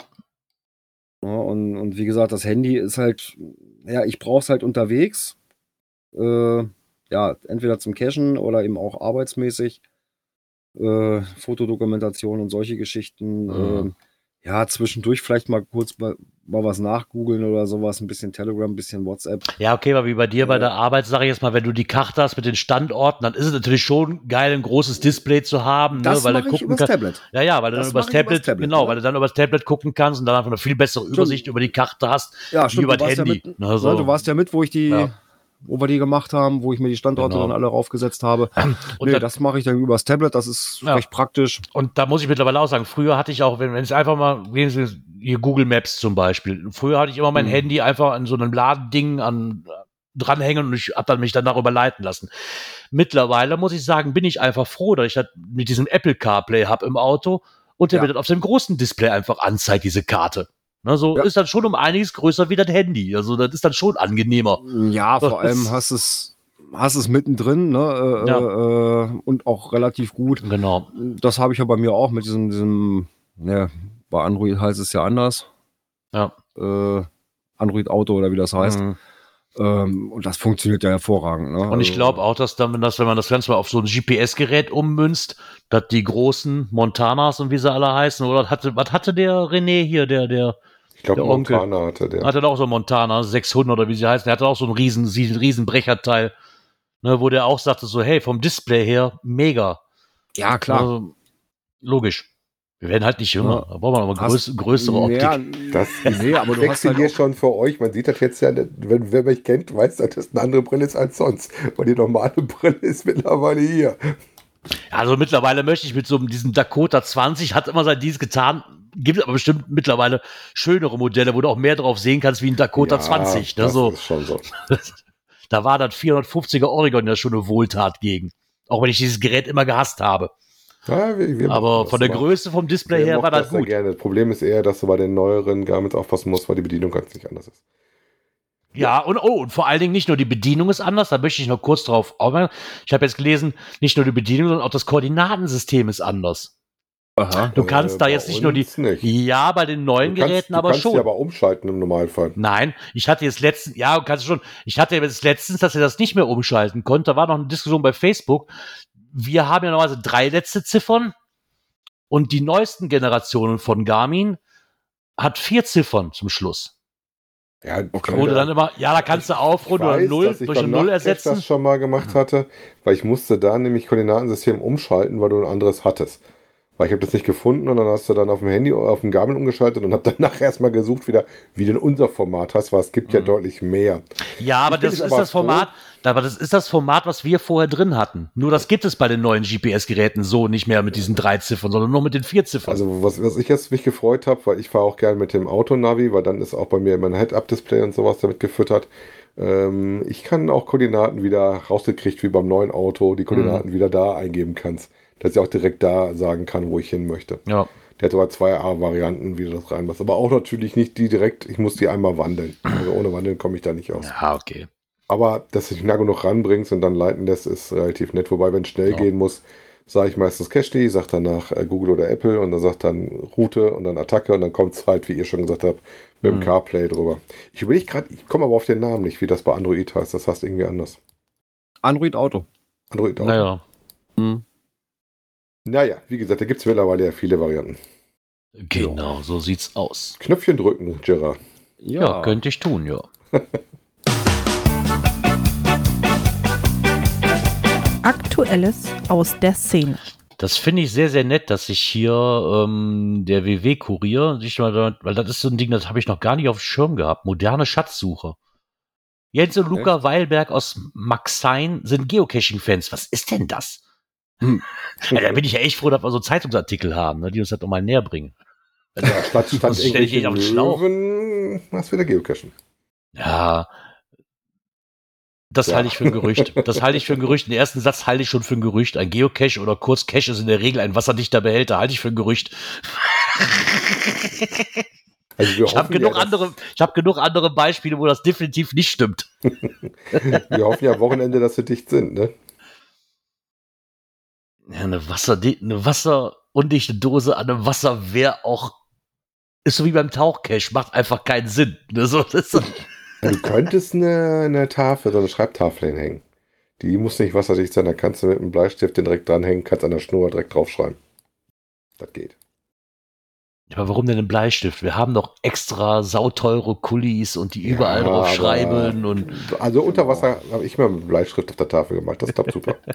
Ja und, und wie gesagt, das Handy ist halt, ja, ich brauche es halt unterwegs äh, ja, entweder zum Cachen oder eben auch arbeitsmäßig. Äh, Fotodokumentation und solche Geschichten. Mhm. Äh, ja, zwischendurch vielleicht mal kurz mal, mal was nachgoogeln oder sowas, ein bisschen Telegram, ein bisschen WhatsApp. Ja, okay, aber wie bei dir bei der Arbeit, sage ich jetzt mal, wenn du die Karte hast mit den Standorten, dann ist es natürlich schon geil, ein großes Display zu haben, ne, das ne, weil du gucken kannst. Tablet. Ja, ja, weil du das dann übers Tablet, übers Tablet, genau, ja. weil du dann übers Tablet gucken kannst und dann einfach eine viel bessere Übersicht stimmt. über die Karte hast, ja, stimmt, wie über das Handy. Ja mit, ne, so. Du warst ja mit, wo ich die ja wo wir die gemacht haben, wo ich mir die Standorte genau. dann alle raufgesetzt habe. (clears throat) Und nee, das mache ich dann übers Tablet, das ist ja. recht praktisch. Und da muss ich mittlerweile auch sagen, früher hatte ich auch, wenn, wenn es einfach mal, hier Google Maps zum Beispiel, früher hatte ich immer mein mhm. Handy einfach an so einem Ladending an, dranhängen und ich habe dann mich dann darüber leiten lassen. Mittlerweile muss ich sagen, bin ich einfach froh, dass ich das mit diesem Apple CarPlay habe im Auto und der ja. mir dann auf dem großen Display einfach anzeigt, diese Karte. Ne, so ja. ist dann schon um einiges größer wie das Handy. Also das ist dann schon angenehmer. Ja, vor allem hast es hast es mittendrin, ne? Äh, ja. äh, und auch relativ gut. Genau. Das habe ich ja bei mir auch mit diesem, diesem ne, bei Android heißt es ja anders. Ja. Äh, Android Auto oder wie das heißt. Mhm. Ähm, und das funktioniert ja hervorragend. Ne? Und ich also glaube auch, dass dann, wenn, das, wenn man das Ganze mal auf so ein GPS-Gerät ummünzt, dass die großen Montanas und wie sie alle heißen, oder hatte, was hatte der René hier, der, der, ich glaube, Montana hatte der. Hatte auch so Montana 600 oder wie sie heißen. Der hatte auch so ein riesen, riesen Brecherteil, ne, wo der auch sagte so, hey, vom Display her, mega. Ja, klar. Also, logisch. Wir werden halt nicht jünger. Da brauchen wir noch mal größ, größere Optik. Ja, das (laughs) nee, aber du hast halt hier schon für euch. Man sieht das jetzt ja, wenn wer mich kennt, weiß, dass das eine andere Brille ist als sonst. Weil die normale (laughs) Brille ist mittlerweile hier. Also mittlerweile möchte ich mit so diesem Dakota 20, hat immer sein Dienst getan, gibt aber bestimmt mittlerweile schönere Modelle, wo du auch mehr drauf sehen kannst wie ein Dakota ja, 20. Ne? Das so. ist schon so. (laughs) da war das 450er Oregon ja schon eine Wohltat gegen. Auch wenn ich dieses Gerät immer gehasst habe. Ja, wir, wir aber von der mal. Größe vom Display her war das, das gut. Gerne. Das Problem ist eher, dass du bei den neueren Garments aufpassen musst, weil die Bedienung ganz nicht anders ist. Ja, und oh, und vor allen Dingen nicht nur die Bedienung ist anders, da möchte ich noch kurz drauf aufmerken. Ich habe jetzt gelesen, nicht nur die Bedienung, sondern auch das Koordinatensystem ist anders. Aha. Du kannst äh, da jetzt nicht nur die. Nicht. Ja, bei den neuen kannst, Geräten aber schon. Du kannst aber umschalten im Normalfall. Nein, ich hatte jetzt letztens, ja, kannst du schon. Ich hatte jetzt letztens, dass er das nicht mehr umschalten konnte. Da war noch eine Diskussion bei Facebook. Wir haben ja normalerweise drei letzte Ziffern und die neuesten Generationen von Garmin hat vier Ziffern zum Schluss. Ja, okay. Oder dann immer, ja, da kannst du aufrunden oder null durch eine Null ersetzen. Ich das schon mal gemacht hatte, weil ich musste da nämlich Koordinatensystem umschalten, weil du ein anderes hattest. Weil ich habe das nicht gefunden und dann hast du dann auf dem Handy, auf dem Garmin umgeschaltet und habe dann (laughs) nachher erstmal gesucht, wieder, wie denn unser Format hast, weil es gibt mhm. ja deutlich mehr. Ja, aber das ist aber das Format, aber das ist das Format, was wir vorher drin hatten. Nur das gibt es bei den neuen GPS-Geräten so nicht mehr mit diesen drei Ziffern, sondern nur mit den vier Ziffern. Also was, was ich jetzt mich gefreut habe, weil ich fahre auch gern mit dem Autonavi, weil dann ist auch bei mir mein Head-Up-Display und sowas damit gefüttert. Ähm, ich kann auch Koordinaten wieder rausgekriegt, wie beim neuen Auto, die Koordinaten mhm. wieder da eingeben kannst dass ich auch direkt da sagen kann, wo ich hin möchte. Ja. Der hat aber zwei A-Varianten, wie du das reinmachst. Aber auch natürlich nicht die direkt, ich muss die einmal wandeln. Also ohne Wandeln komme ich da nicht aus. Ja, okay. Aber dass du dich nah genug ranbringst und dann leiten lässt, ist relativ nett. Wobei, wenn es schnell ja. gehen muss, sage ich meistens Cache, sage danach äh, Google oder Apple und dann sagt dann Route und dann Attacke und dann kommt es halt, wie ihr schon gesagt habt, mit dem mhm. CarPlay drüber. Ich überlege gerade, ich komme aber auf den Namen nicht, wie das bei Android heißt. Das heißt irgendwie anders. Android Auto. Android Auto. Naja. Mhm. Naja, wie gesagt, da gibt es mittlerweile ja viele Varianten. Genau, so sieht's aus. Knöpfchen drücken, Gerard. Ja, ja könnte ich tun, ja. (laughs) Aktuelles aus der Szene. Das finde ich sehr, sehr nett, dass sich hier ähm, der WW-Kurier sich mal, weil das ist so ein Ding, das habe ich noch gar nicht auf dem Schirm gehabt. Moderne Schatzsuche. Jens und Luca Echt? Weilberg aus Maxein sind Geocaching-Fans. Was ist denn das? Hm. Ja, da bin ich ja echt froh, dass wir so Zeitungsartikel haben, ne, die uns das nochmal näher bringen. Also, ja, statt, statt stelle ich auf den Schlauch. Was wieder Geocachen. Ja, das ja. halte ich für ein Gerücht. Das halte ich für ein Gerücht. Den ersten Satz halte ich schon für ein Gerücht. Ein Geocache oder kurz Cache ist in der Regel ein wasserdichter Behälter. Halte ich für ein Gerücht. (laughs) Also ich habe genug, ja, andere, hab genug andere Beispiele, wo das definitiv nicht stimmt. (laughs) wir hoffen ja am Wochenende, dass sie dicht sind, ne? Ja, eine, Wasser, eine wasserundichte Dose an einem Wasser wäre auch. Ist so wie beim Tauchcache, macht einfach keinen Sinn. Ne? So, das, Du könntest eine, eine Tafel, so eine Schreibtafel hinhängen. Die muss nicht wasserdicht sein, da kannst du mit einem Bleistift den direkt dranhängen, kannst an der Schnur direkt draufschreiben. Das geht. Aber warum denn ein Bleistift? Wir haben doch extra sauteure Kulis und die überall ja, drauf schreiben und. Also unter Wasser habe ich mal mit Bleistift auf der Tafel gemacht. Das klappt super. (laughs)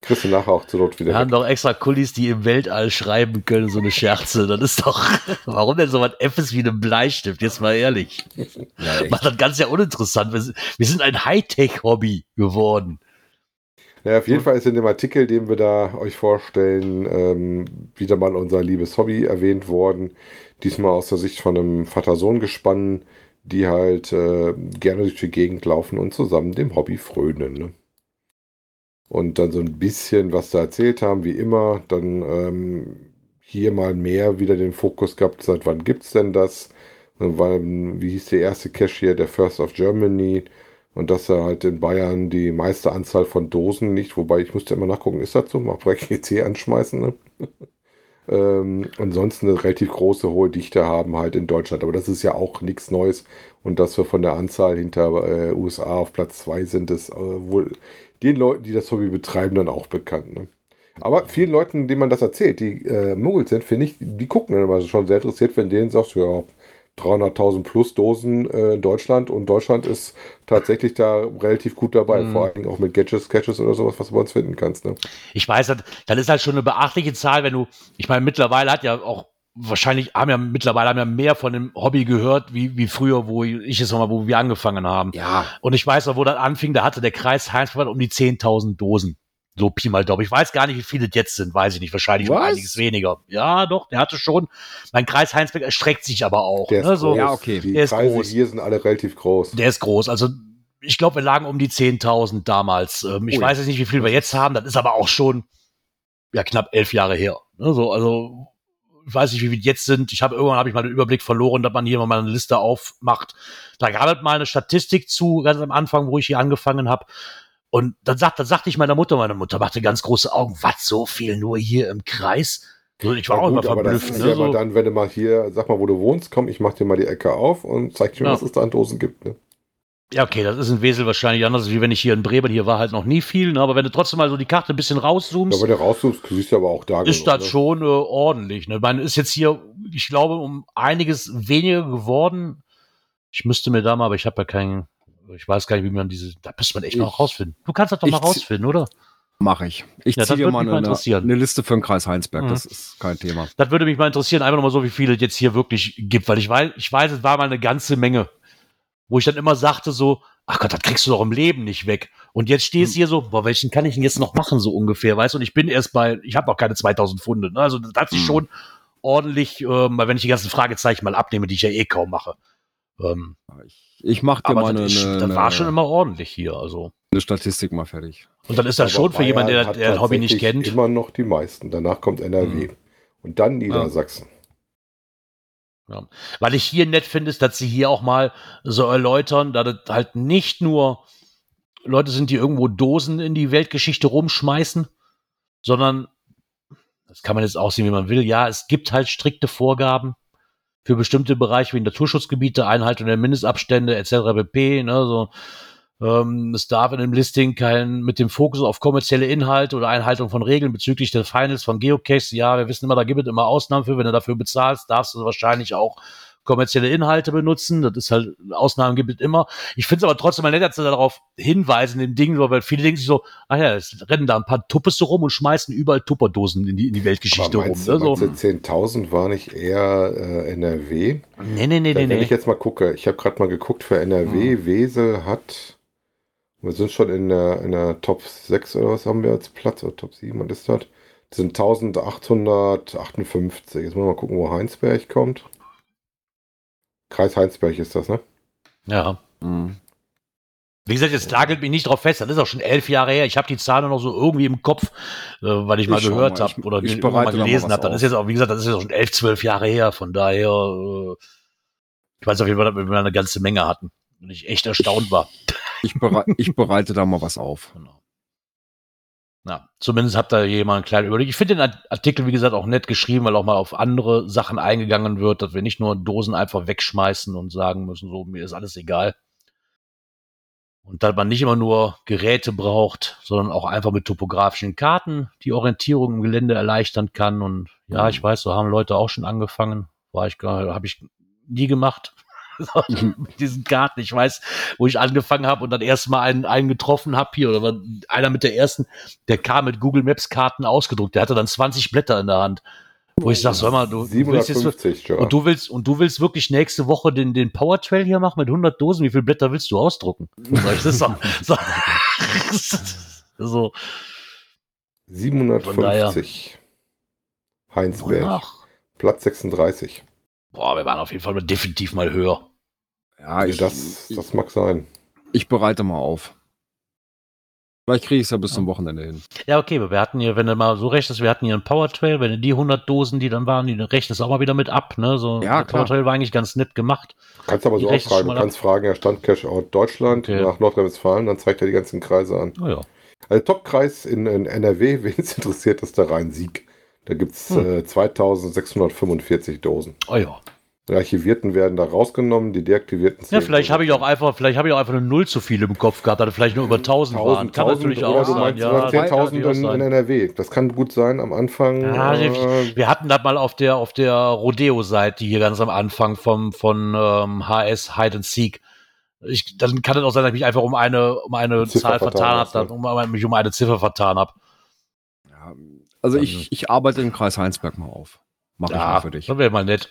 Kriegst du nachher auch zur Not wieder. Wir weg. haben doch extra Kulis, die im Weltall schreiben können, so eine Scherze. Das ist doch, (laughs) warum denn so was Fs wie ein Bleistift? Jetzt mal ehrlich. Ja, Macht das ganz ja uninteressant. Wir, wir sind ein Hightech-Hobby geworden. Ja, auf jeden Fall ist in dem Artikel, den wir da euch vorstellen, ähm, wieder mal unser liebes Hobby erwähnt worden. Diesmal aus der Sicht von einem Vater-Sohn-Gespann, die halt äh, gerne durch die Gegend laufen und zusammen dem Hobby frönen. Ne? und dann so ein bisschen was da erzählt haben, wie immer. Dann ähm, hier mal mehr wieder den Fokus gehabt, seit wann gibt es denn das? Wann, wie hieß der erste Cache hier, der First of Germany? Und dass er halt in Bayern die meiste Anzahl von Dosen nicht, wobei ich musste immer nachgucken, ist das so? Mal GC anschmeißen, ne? (laughs) ähm, ansonsten eine relativ große, hohe Dichte haben halt in Deutschland. Aber das ist ja auch nichts Neues. Und dass wir von der Anzahl hinter äh, USA auf Platz 2 sind, ist äh, wohl den Leuten, die das Hobby betreiben, dann auch bekannt. Ne? Aber vielen Leuten, denen man das erzählt, die äh, Muggels sind, finde ich, die gucken dann immer schon sehr interessiert, wenn denen sagst, ja, 300.000 plus Dosen äh, in Deutschland und Deutschland ist tatsächlich da relativ gut dabei, mm. vor allem auch mit Gadgets, Catches oder sowas, was du bei uns finden kannst. Ne? Ich weiß, das ist halt schon eine beachtliche Zahl, wenn du, ich meine, mittlerweile hat ja auch wahrscheinlich haben ja mittlerweile haben ja mehr von dem Hobby gehört, wie, wie früher, wo ich es nochmal, wo wir angefangen haben. Ja. Und ich weiß noch, wo das anfing, da hatte der Kreis Heinzverband um die 10.000 Dosen. So Pi mal Doppel. Ich weiß gar nicht, wie viele jetzt sind, weiß ich nicht. Wahrscheinlich um einiges weniger. Ja, doch, der hatte schon. Mein Kreis Heinsberg erstreckt sich aber auch. Der ne? ist so, ja, okay. Die der Kreise ist groß. hier sind alle relativ groß. Der ist groß. Also ich glaube, wir lagen um die 10.000 damals. Ähm, ich oh, weiß jetzt nicht, wie viel wir jetzt haben. Das ist aber auch schon ja knapp elf Jahre her. Ne? So, also ich weiß nicht, wie wir jetzt sind. Ich habe irgendwann habe ich mal den Überblick verloren, dass man hier mal eine Liste aufmacht. Da gab es mal eine Statistik zu, ganz am Anfang, wo ich hier angefangen habe. Und dann sagt, dann sagte ich meiner Mutter, meine Mutter machte ganz große Augen, was so viel nur hier im Kreis? Ich war ja, auch gut, immer verblüfft. Aber das ist ne, so. dann, wenn du mal hier, sag mal, wo du wohnst, komm, ich mach dir mal die Ecke auf und zeig dir, ja. was es da an Dosen gibt. Ne? Ja, okay, das ist in Wesel wahrscheinlich anders, wie wenn ich hier in Bremen, hier war halt noch nie viel, ne? aber wenn du trotzdem mal so die Karte ein bisschen rauszoomst. Ja, wenn du rauszoomst, siehst du aber auch da. Ist genug, das ne? schon äh, ordentlich. Ne? Ich meine, ist jetzt hier, ich glaube, um einiges weniger geworden. Ich müsste mir da mal, aber ich habe ja keinen, ich weiß gar nicht, wie man diese, da müsste man echt ich, mal rausfinden. Du kannst das doch mal rausfinden, oder? Mache ich. Ich ja, ziehe mal, eine, eine, Liste für den Kreis Heinsberg, mhm. das ist kein Thema. Das würde mich mal interessieren, einfach nochmal so, wie viele es jetzt hier wirklich gibt, weil ich weiß, ich weiß, es war mal eine ganze Menge wo ich dann immer sagte so, ach Gott, das kriegst du doch im Leben nicht weg. Und jetzt stehst du hier so, boah, welchen kann ich denn jetzt noch machen, so ungefähr, weißt du? Und ich bin erst bei, ich habe auch keine 2000 Funde. Ne? Also das hat sich mhm. schon ordentlich, ähm, wenn ich die ganzen Fragezeichen mal abnehme, die ich ja eh kaum mache. Ähm, ich, ich mach dir mal eine, das, eine, das war schon immer ordentlich hier, also. Eine Statistik mal fertig. Und dann ist das aber schon für jemanden, der, der ein Hobby nicht kennt. Immer noch die meisten. Danach kommt NRW. Mhm. Und dann Niedersachsen. Ja. Weil ich hier nett finde, ist, dass sie hier auch mal so erläutern, dass es halt nicht nur Leute sind, die irgendwo Dosen in die Weltgeschichte rumschmeißen, sondern das kann man jetzt auch sehen, wie man will. Ja, es gibt halt strikte Vorgaben für bestimmte Bereiche wie Naturschutzgebiete, Einhaltung der Mindestabstände etc. pp. Ne, so ähm, es darf in dem Listing kein, mit dem Fokus auf kommerzielle Inhalte oder Einhaltung von Regeln bezüglich des Finals von Geocaches. Ja, wir wissen immer, da gibt es immer Ausnahmen für. Wenn du dafür bezahlst, darfst du wahrscheinlich auch kommerzielle Inhalte benutzen. Das ist halt, Ausnahmen gibt es immer. Ich finde es aber trotzdem mal nett, dass sie darauf hinweisen, den Dingen, weil viele denken sich so, ach ja, es rennen da ein paar Tuppes so rum und schmeißen überall Tupperdosen in die, in die Weltgeschichte rum. Ne? So. 10.000 war nicht eher äh, NRW? Nee, nee, nee, da, nee. Wenn ich jetzt mal gucke, ich habe gerade mal geguckt für NRW, hm. Wesel hat wir sind schon in der, in der Top 6 oder was haben wir als Platz? Oder Top 7, was ist das? Das sind 1858. Jetzt müssen wir mal gucken, wo Heinsberg kommt. Kreis Heinsberg ist das, ne? Ja. Mhm. Wie gesagt, jetzt nagelt mich nicht drauf fest. Das ist auch schon elf Jahre her. Ich habe die Zahlen noch so irgendwie im Kopf, äh, weil ich, ich mal gehört habe oder ich mal gelesen habe. Das ist jetzt auch, wie gesagt, das ist ja schon elf, zwölf Jahre her. Von daher, äh, ich weiß auf jeden Fall, dass wir eine ganze Menge hatten und ich echt erstaunt war. Ich, berei ich bereite da mal was auf. Genau. Ja, zumindest habt ihr jemand einen kleinen Überblick. Ich finde den Artikel, wie gesagt, auch nett geschrieben, weil auch mal auf andere Sachen eingegangen wird, dass wir nicht nur Dosen einfach wegschmeißen und sagen müssen, so, mir ist alles egal. Und dass man nicht immer nur Geräte braucht, sondern auch einfach mit topografischen Karten die Orientierung im Gelände erleichtern kann. Und ja, ich weiß, so haben Leute auch schon angefangen. War ich gar, habe ich nie gemacht. (laughs) mit diesen Karten. Ich weiß, wo ich angefangen habe und dann erstmal einen, einen getroffen habe hier, oder einer mit der ersten, der kam mit Google Maps Karten ausgedruckt. Der hatte dann 20 Blätter in der Hand. Wo ich sag, sag mal, du, 750, willst jetzt, und du willst und du willst wirklich nächste Woche den den Power Trail hier machen mit 100 Dosen. Wie viele Blätter willst du ausdrucken? Sag ich, das (laughs) so, (laughs) so, so. 750. Heinsberg. Platz 36. Boah, wir waren auf jeden Fall definitiv mal höher. Ja, ich, das, das mag sein. Ich bereite mal auf. Vielleicht kriege ich es ja bis zum Wochenende hin. Ja, okay, aber wir hatten hier, wenn du mal so rechnest, wir hatten hier einen Power Trail, wenn du die 100 Dosen, die dann waren, die rechnest du auch mal wieder mit ab, ne? So, ja, der Power Trail war eigentlich ganz nett gemacht. Kannst aber so auch fragen, du kannst ab. fragen, ja, Standcash out Deutschland okay. nach Nordrhein-Westfalen, dann zeigt er die ganzen Kreise an. Oh ja. Also Topkreis in, in NRW, (laughs) wen es interessiert, ist der Rhein-Sieg. Da gibt es hm. äh, 2645 Dosen. Oh ja. Die archivierten werden da rausgenommen, die deaktivierten. Ja, vielleicht habe ich auch einfach, vielleicht habe ich auch einfach eine Null zu viel im Kopf gehabt, hatte vielleicht nur über 1000, 1000 waren. Kann 1000 natürlich auch sein. Ja, 10.000 in, in, NRW. Das kann gut sein am Anfang. Ja, äh, wir hatten das mal auf der auf der Rodeo-Seite hier ganz am Anfang vom von ähm, HS Hide and Seek. Ich, dann kann es auch sein, dass ich mich einfach um eine um eine Zahl vertan habe, ne? um, mich um eine Ziffer vertan habe. Also ich, ich arbeite im Kreis Heinsberg mal auf. Mach ja, ich mal für dich. Das wäre mal nett.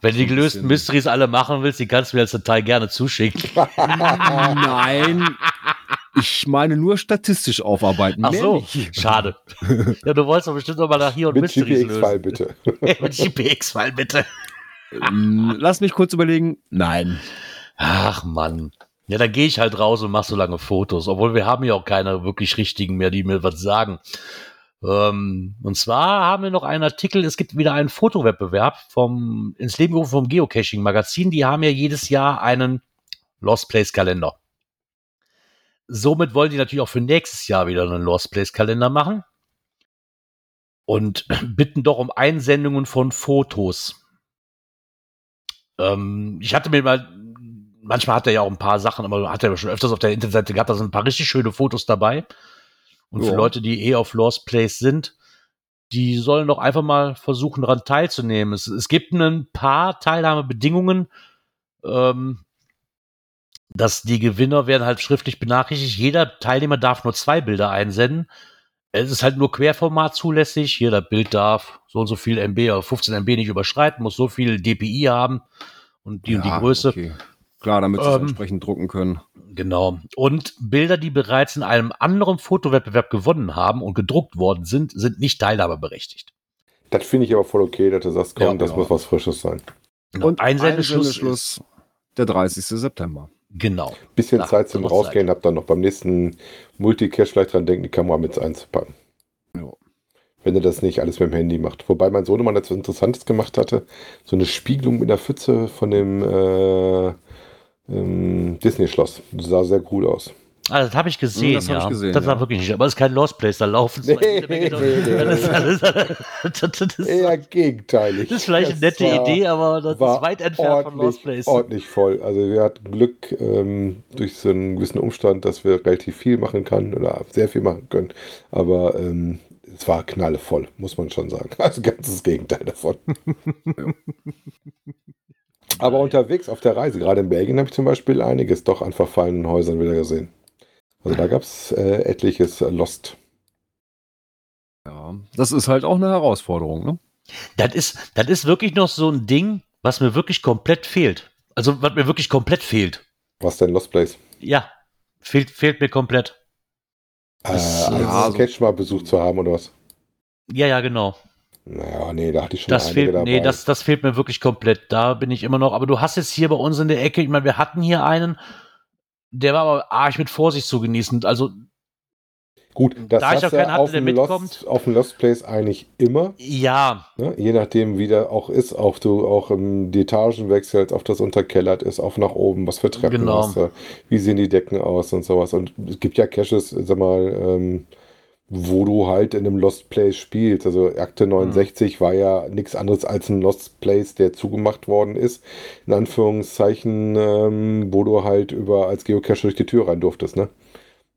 Wenn du die gelösten Mysteries alle machen willst, die kannst du mir als Datei gerne zuschicken. (laughs) Nein. Ich meine nur statistisch aufarbeiten. Ach so, schade. (laughs) Ja, du wolltest doch bestimmt noch mal nach hier und Mit Mysteries GPX-File bitte. (laughs) Mit GPX-File bitte. Ähm, lass mich kurz überlegen. Nein. Ach Mann. Ja, dann gehe ich halt raus und mach so lange Fotos. Obwohl wir haben ja auch keine wirklich richtigen mehr, die mir was sagen. Ähm, und zwar haben wir noch einen Artikel, es gibt wieder einen Fotowettbewerb vom, ins Leben gerufen vom Geocaching Magazin. Die haben ja jedes Jahr einen Lost Place Kalender. Somit wollen die natürlich auch für nächstes Jahr wieder einen Lost Place Kalender machen. Und (clears throat) bitten doch um Einsendungen von Fotos. Ähm, ich hatte mir mal, manchmal hat er ja auch ein paar Sachen, aber hat er schon öfters auf der Internetseite gehabt, da sind ein paar richtig schöne Fotos dabei. Und für Leute, die eh auf Lost Place sind, die sollen doch einfach mal versuchen, daran teilzunehmen. Es, es gibt ein paar Teilnahmebedingungen, ähm, dass die Gewinner werden halt schriftlich benachrichtigt. Jeder Teilnehmer darf nur zwei Bilder einsenden. Es ist halt nur Querformat zulässig. Jeder Bild darf so und so viel MB oder 15 MB nicht überschreiten, muss so viel DPI haben und die ja, und die Größe. Okay. Klar, damit sie es ähm, entsprechend drucken können. Genau. Und Bilder, die bereits in einem anderen Fotowettbewerb gewonnen haben und gedruckt worden sind, sind nicht teilhabeberechtigt. Das finde ich aber voll okay, dass du sagst, komm, ja, das ja. muss was Frisches sein. Genau. Und Einsendeschluss der 30. September. Genau. Bisschen Nach Zeit zum Rausgehen, habt dann noch beim nächsten Multicache vielleicht dran denken, die Kamera mit einzupacken. Ja. wenn er das nicht alles mit dem Handy macht. Wobei mein Sohn mal etwas Interessantes gemacht hatte, so eine Spiegelung mit der Pfütze von dem äh, ähm, Disney-Schloss. Das sah sehr cool aus. Ah, das habe ich gesehen, das ja. Ich gesehen, das war ja. wirklich nicht. Aber es ist kein Lost Place, da laufen nee, nee, nee, nee. (laughs) Eher gegenteilig. Das ist vielleicht eine nette war, Idee, aber das ist weit entfernt von Lost Place. Ordentlich voll. Also wir hatten Glück ähm, durch so einen gewissen Umstand, dass wir relativ viel machen können oder sehr viel machen können. Aber ähm, es war knallevoll, muss man schon sagen. (laughs) Also ganz das Gegenteil davon. (laughs) Aber unterwegs auf der Reise, gerade in Belgien, habe ich zum Beispiel einiges doch an verfallenen Häusern wieder gesehen. Also da gab es äh, etliches Lost. Ja, das ist halt auch eine Herausforderung, ne? Das ist, das ist wirklich noch so ein Ding, was mir wirklich komplett fehlt. Also, was mir wirklich komplett fehlt. Was denn Lost Place? Ja, fehlt, fehlt mir komplett. Äh, das, also ja, Sketch mal besucht zu haben oder was? Ja, ja, genau. Naja, nee, da hatte ich schon das fehlt, dabei. Nee, das, das fehlt mir wirklich komplett. Da bin ich immer noch. Aber du hast jetzt hier bei uns in der Ecke, ich meine, wir hatten hier einen, der war aber arg mit Vorsicht zu genießen. Also Gut, das da ich auch keinen hatte, der mitkommt. Lost, auf dem Lost Place eigentlich immer. Ja. Ne? Je nachdem, wie der auch ist, auf du auch die Etagen wechselst, auf das unterkellert ist, auf nach oben, was für Treppen genau. hast du, wie sehen die Decken aus und sowas. Und es gibt ja Caches, sag mal, ähm, wo du halt in einem Lost Place spielst. Also Akte 69 mhm. war ja nichts anderes als ein Lost Place, der zugemacht worden ist. In Anführungszeichen, ähm, wo du halt über als Geocacher durch die Tür rein durftest, ne?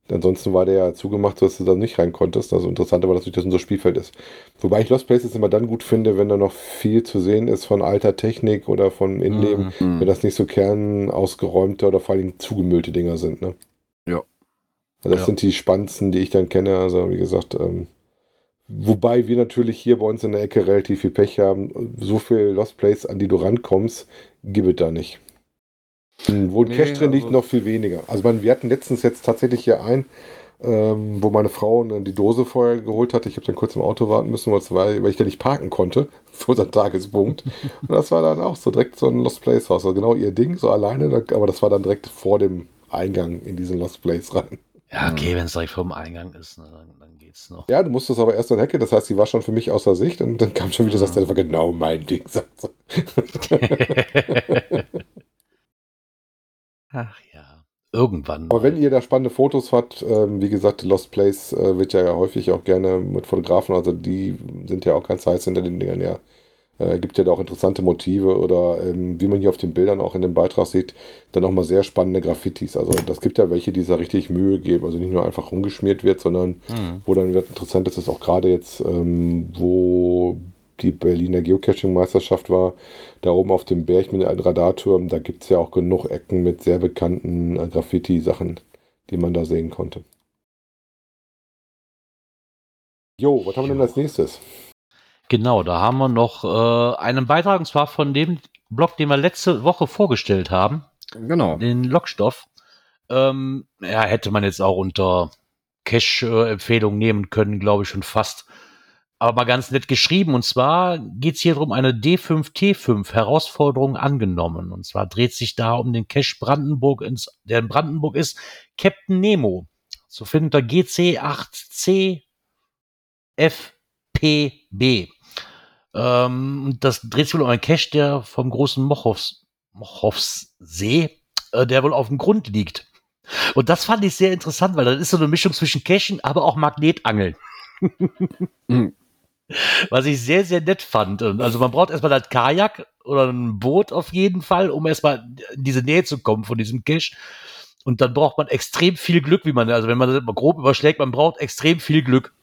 Ansonsten war der ja zugemacht, dass du da nicht rein konntest. Also interessant aber, dass das unser Spielfeld ist. Wobei ich Lost Places immer dann gut finde, wenn da noch viel zu sehen ist von alter Technik oder von Innenleben, mhm. wenn das nicht so kernausgeräumte oder vor allem zugemüllte Dinger sind, ne? Ja. Das ja. sind die spannendsten, die ich dann kenne. Also wie gesagt, ähm, wobei wir natürlich hier bei uns in der Ecke relativ viel Pech haben. So viel Lost Place, an die du rankommst, gibt es da nicht. Wo ein nee, Cash drin liegt, also noch viel weniger. Also man, wir hatten letztens jetzt tatsächlich hier ein, ähm, wo meine Frau die Dose vorher geholt hatte. Ich habe dann kurz im Auto warten müssen, weil, ich da nicht parken konnte (laughs) für unseren Tagespunkt. Und das war dann auch so direkt so ein Lost Place Haus. Also genau ihr Ding, so alleine, aber das war dann direkt vor dem Eingang in diesen Lost Place rein. Ja, okay, wenn es direkt vor dem Eingang ist, ne, dann, dann geht's noch. Ja, du musstest aber erst an Hecke, das heißt, sie war schon für mich außer Sicht und dann kam schon wieder das, das war genau mein Ding. (laughs) (laughs) Ach ja, irgendwann. Aber wenn ihr da spannende Fotos habt, ähm, wie gesagt, Lost Place äh, wird ja häufig auch gerne mit Fotografen, also die sind ja auch ganz heiß hinter den Dingern, ja. Äh, gibt ja da auch interessante Motive oder ähm, wie man hier auf den Bildern auch in dem Beitrag sieht, dann auch mal sehr spannende Graffitis. Also das gibt ja welche, die da richtig Mühe geben, also nicht nur einfach rumgeschmiert wird, sondern mhm. wo dann wird interessant ist, ist auch gerade jetzt, ähm, wo die Berliner Geocaching-Meisterschaft war, da oben auf dem Berg mit einem Radarturm, da gibt es ja auch genug Ecken mit sehr bekannten äh, Graffiti-Sachen, die man da sehen konnte. Jo, was haben wir denn als nächstes? Genau, da haben wir noch äh, einen Beitrag, und zwar von dem Blog, den wir letzte Woche vorgestellt haben. Genau. Den Lockstoff. Ähm, ja, hätte man jetzt auch unter Cache-Empfehlung nehmen können, glaube ich, schon fast. Aber mal ganz nett geschrieben. Und zwar geht es hier darum, eine D5T5 Herausforderung angenommen. Und zwar dreht sich da um den Cache Brandenburg, ins, der in Brandenburg ist, Captain Nemo. So findet er GC8CFPB. Ähm, das dreht sich wohl um einen Cache, der vom großen Mochows, Mochowssee, äh, der wohl auf dem Grund liegt. Und das fand ich sehr interessant, weil das ist so eine Mischung zwischen Cachen, aber auch Magnetangeln. (laughs) Mhm. Was ich sehr, sehr nett fand. Also man braucht erstmal das Kajak oder ein Boot auf jeden Fall, um erstmal in diese Nähe zu kommen von diesem Cache. Und dann braucht man extrem viel Glück, wie man, also wenn man das mal grob überschlägt, man braucht extrem viel Glück.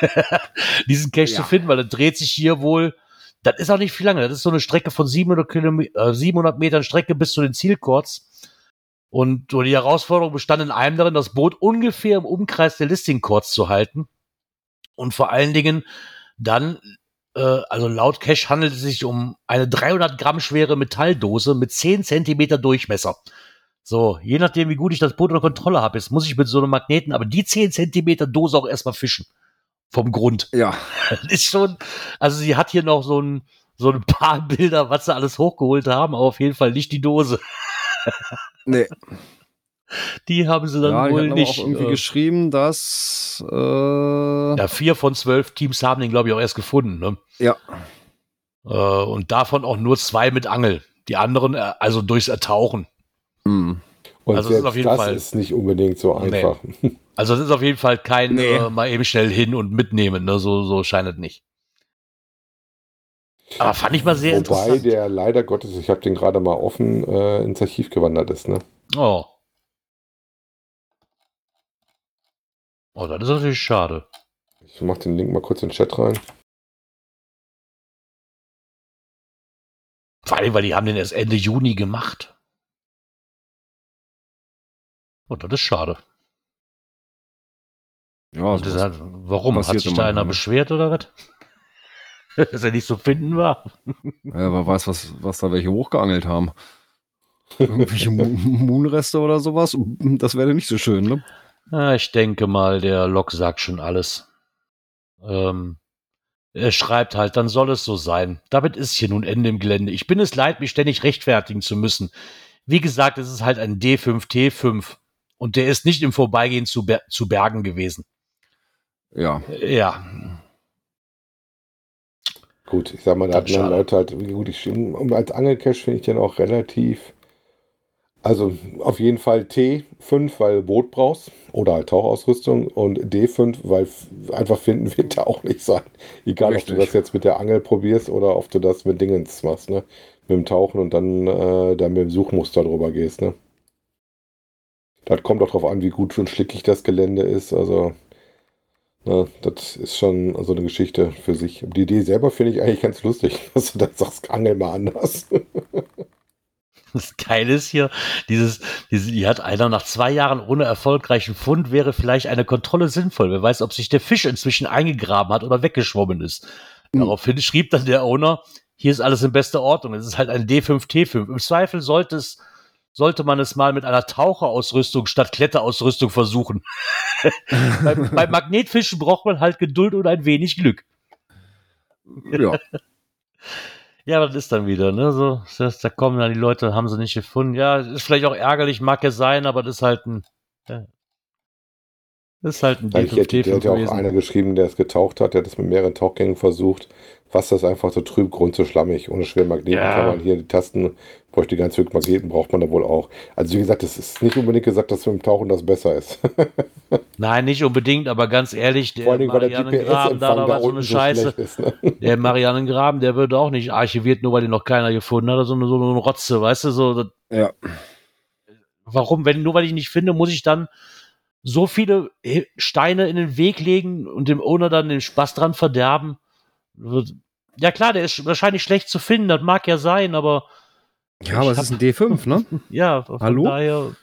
(laughs) diesen Cache ja. zu finden, weil er dreht sich hier wohl, das ist auch nicht viel lange, das ist so eine Strecke von 700, Kilometer, äh, 700 Metern Strecke bis zu den Zielcourts. Und die Herausforderung bestand in einem darin, das Boot ungefähr im Umkreis der Listing Courts zu halten. Und vor allen Dingen dann, äh, also laut Cache handelt es sich um eine 300 Gramm schwere Metalldose mit 10 Zentimeter Durchmesser. So, je nachdem, wie gut ich das Boot unter Kontrolle habe, jetzt muss ich mit so einem Magneten, aber die 10 Zentimeter Dose auch erstmal fischen vom Grund. Ja. (laughs) ist schon, also sie hat hier noch so ein, so ein paar (laughs) Bilder, was sie alles hochgeholt haben, aber auf jeden Fall nicht die Dose. (laughs) nee. Die haben sie dann ja, wohl nicht. auch irgendwie äh, geschrieben, dass. Äh, ja, vier von zwölf Teams haben den, glaube ich, auch erst gefunden. Ne? Ja. Äh, und davon auch nur zwei mit Angel. Die anderen, äh, also durchs Ertauchen. Mhm. Und also das, ist, auf jeden das Fall, ist nicht unbedingt so einfach. Nee. (laughs) Also es ist auf jeden Fall kein nee. äh, mal eben schnell hin und mitnehmen. Ne? So, so scheint es nicht. Aber fand ich mal sehr Wobei interessant. Wobei der leider Gottes, ich habe den gerade mal offen, äh, ins Archiv gewandert ist. Ne? Oh. Oh, das ist natürlich schade. Ich mache den Link mal kurz in den Chat rein. Vor allem, weil die haben den erst Ende Juni gemacht. Und das ist schade. Ja, und das hat, warum? Hat sich da einer ne? beschwert oder was? (laughs) Dass er nicht zu finden war? Ja, wer weiß, was, was da welche hochgeangelt haben. Irgendwelche Moonreste oder sowas. Das wäre nicht so schön, ne? Ja, ich denke mal, der Lok sagt schon alles. Ähm, er schreibt halt, dann soll es so sein. Damit ist hier nun Ende im Gelände. Ich bin es leid, mich ständig rechtfertigen zu müssen. Wie gesagt, es ist halt ein D5T5 und der ist nicht im Vorbeigehen zu, Ber zu Bergen gewesen. Ja. Ja. Gut, ich sag mal, da hat man Leute halt, gut, ich, als Angelcash finde ich den auch relativ also auf jeden Fall T5, weil Boot brauchst oder halt Tauchausrüstung und D5, weil einfach finden wird da auch nicht sein. Egal, Richtig. ob du das jetzt mit der Angel probierst oder ob du das mit Dingens machst, ne? Mit dem Tauchen und dann, äh, dann mit dem Suchmuster drüber gehst, ne? Das kommt auch darauf an, wie gut und schlickig das Gelände ist. Also, ne, das ist schon so eine Geschichte für sich. Die Idee selber finde ich eigentlich ganz lustig, dass (laughs) du dann sagst, angel mal anders. (laughs) Das Geile ist hier, dieses, diese, die hat einer nach zwei Jahren ohne erfolgreichen Fund wäre vielleicht eine Kontrolle sinnvoll. Wer weiß, ob sich der Fisch inzwischen eingegraben hat oder weggeschwommen ist. Mhm. Daraufhin schrieb dann der Owner, hier ist alles in bester Ordnung. Es ist halt ein D5T5. Im Zweifel sollte es, sollte man es mal mit einer Taucherausrüstung statt Kletterausrüstung versuchen. (laughs) bei, bei Magnetfischen braucht man halt Geduld und ein wenig Glück. Ja. (laughs) Ja, das ist dann wieder, ne? So, das, da kommen dann die Leute, haben sie nicht gefunden. Ja, ist vielleicht auch ärgerlich, mag ja sein, aber das ist halt ein. Ja, das ist halt ein D5T. Der hat ja auch einer geschrieben, der es getaucht hat, der hat das mit mehreren Tauchgängen versucht. Wasser ist einfach so trüb, Grund so schlammig. Ohne Schwermagneten ja. kann man hier die Tasten, bräuchte die ganze Magneten, braucht man da wohl auch. Also wie gesagt, es ist nicht unbedingt gesagt, dass mit dem Tauchen das besser ist. (laughs) Nein, nicht unbedingt, aber ganz ehrlich, der Marianengraben, da, da war so eine Scheiße. So ist, ne? Der Marianengraben, der wird auch nicht archiviert, nur weil den noch keiner gefunden hat. So eine, so eine Rotze, weißt du, so. Ja. Warum? Wenn, nur weil ich nicht finde, muss ich dann so viele Steine in den Weg legen und dem Owner dann den Spaß dran verderben. Ja klar, der ist wahrscheinlich schlecht zu finden, das mag ja sein, aber. Ja, aber es ist ein D5, ne? (laughs) ja, von Hallo? daher.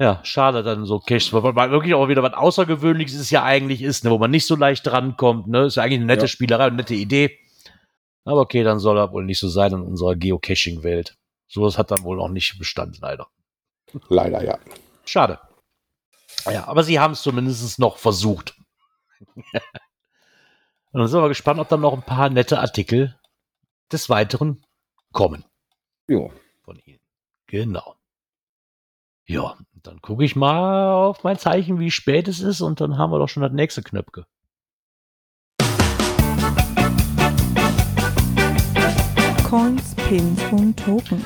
Ja, schade dann so Cash, weil man wirklich auch wieder was Außergewöhnliches ist ja eigentlich ist, ne, wo man nicht so leicht drankommt, ne? Ist ja eigentlich eine nette ja. Spielerei, eine nette Idee. Aber okay, dann soll er wohl nicht so sein in unserer Geocaching-Welt. Sowas hat dann wohl noch nicht Bestand, leider. Leider, ja. Schade. Ja, aber sie haben es zumindest noch versucht. (laughs) Und dann sind wir gespannt, ob dann noch ein paar nette Artikel des Weiteren kommen. Ja. Von Ihnen. Genau. Ja, dann gucke ich mal auf mein Zeichen, wie spät es ist, und dann haben wir doch schon das nächste Knöpfke. Coins, Pins und Token.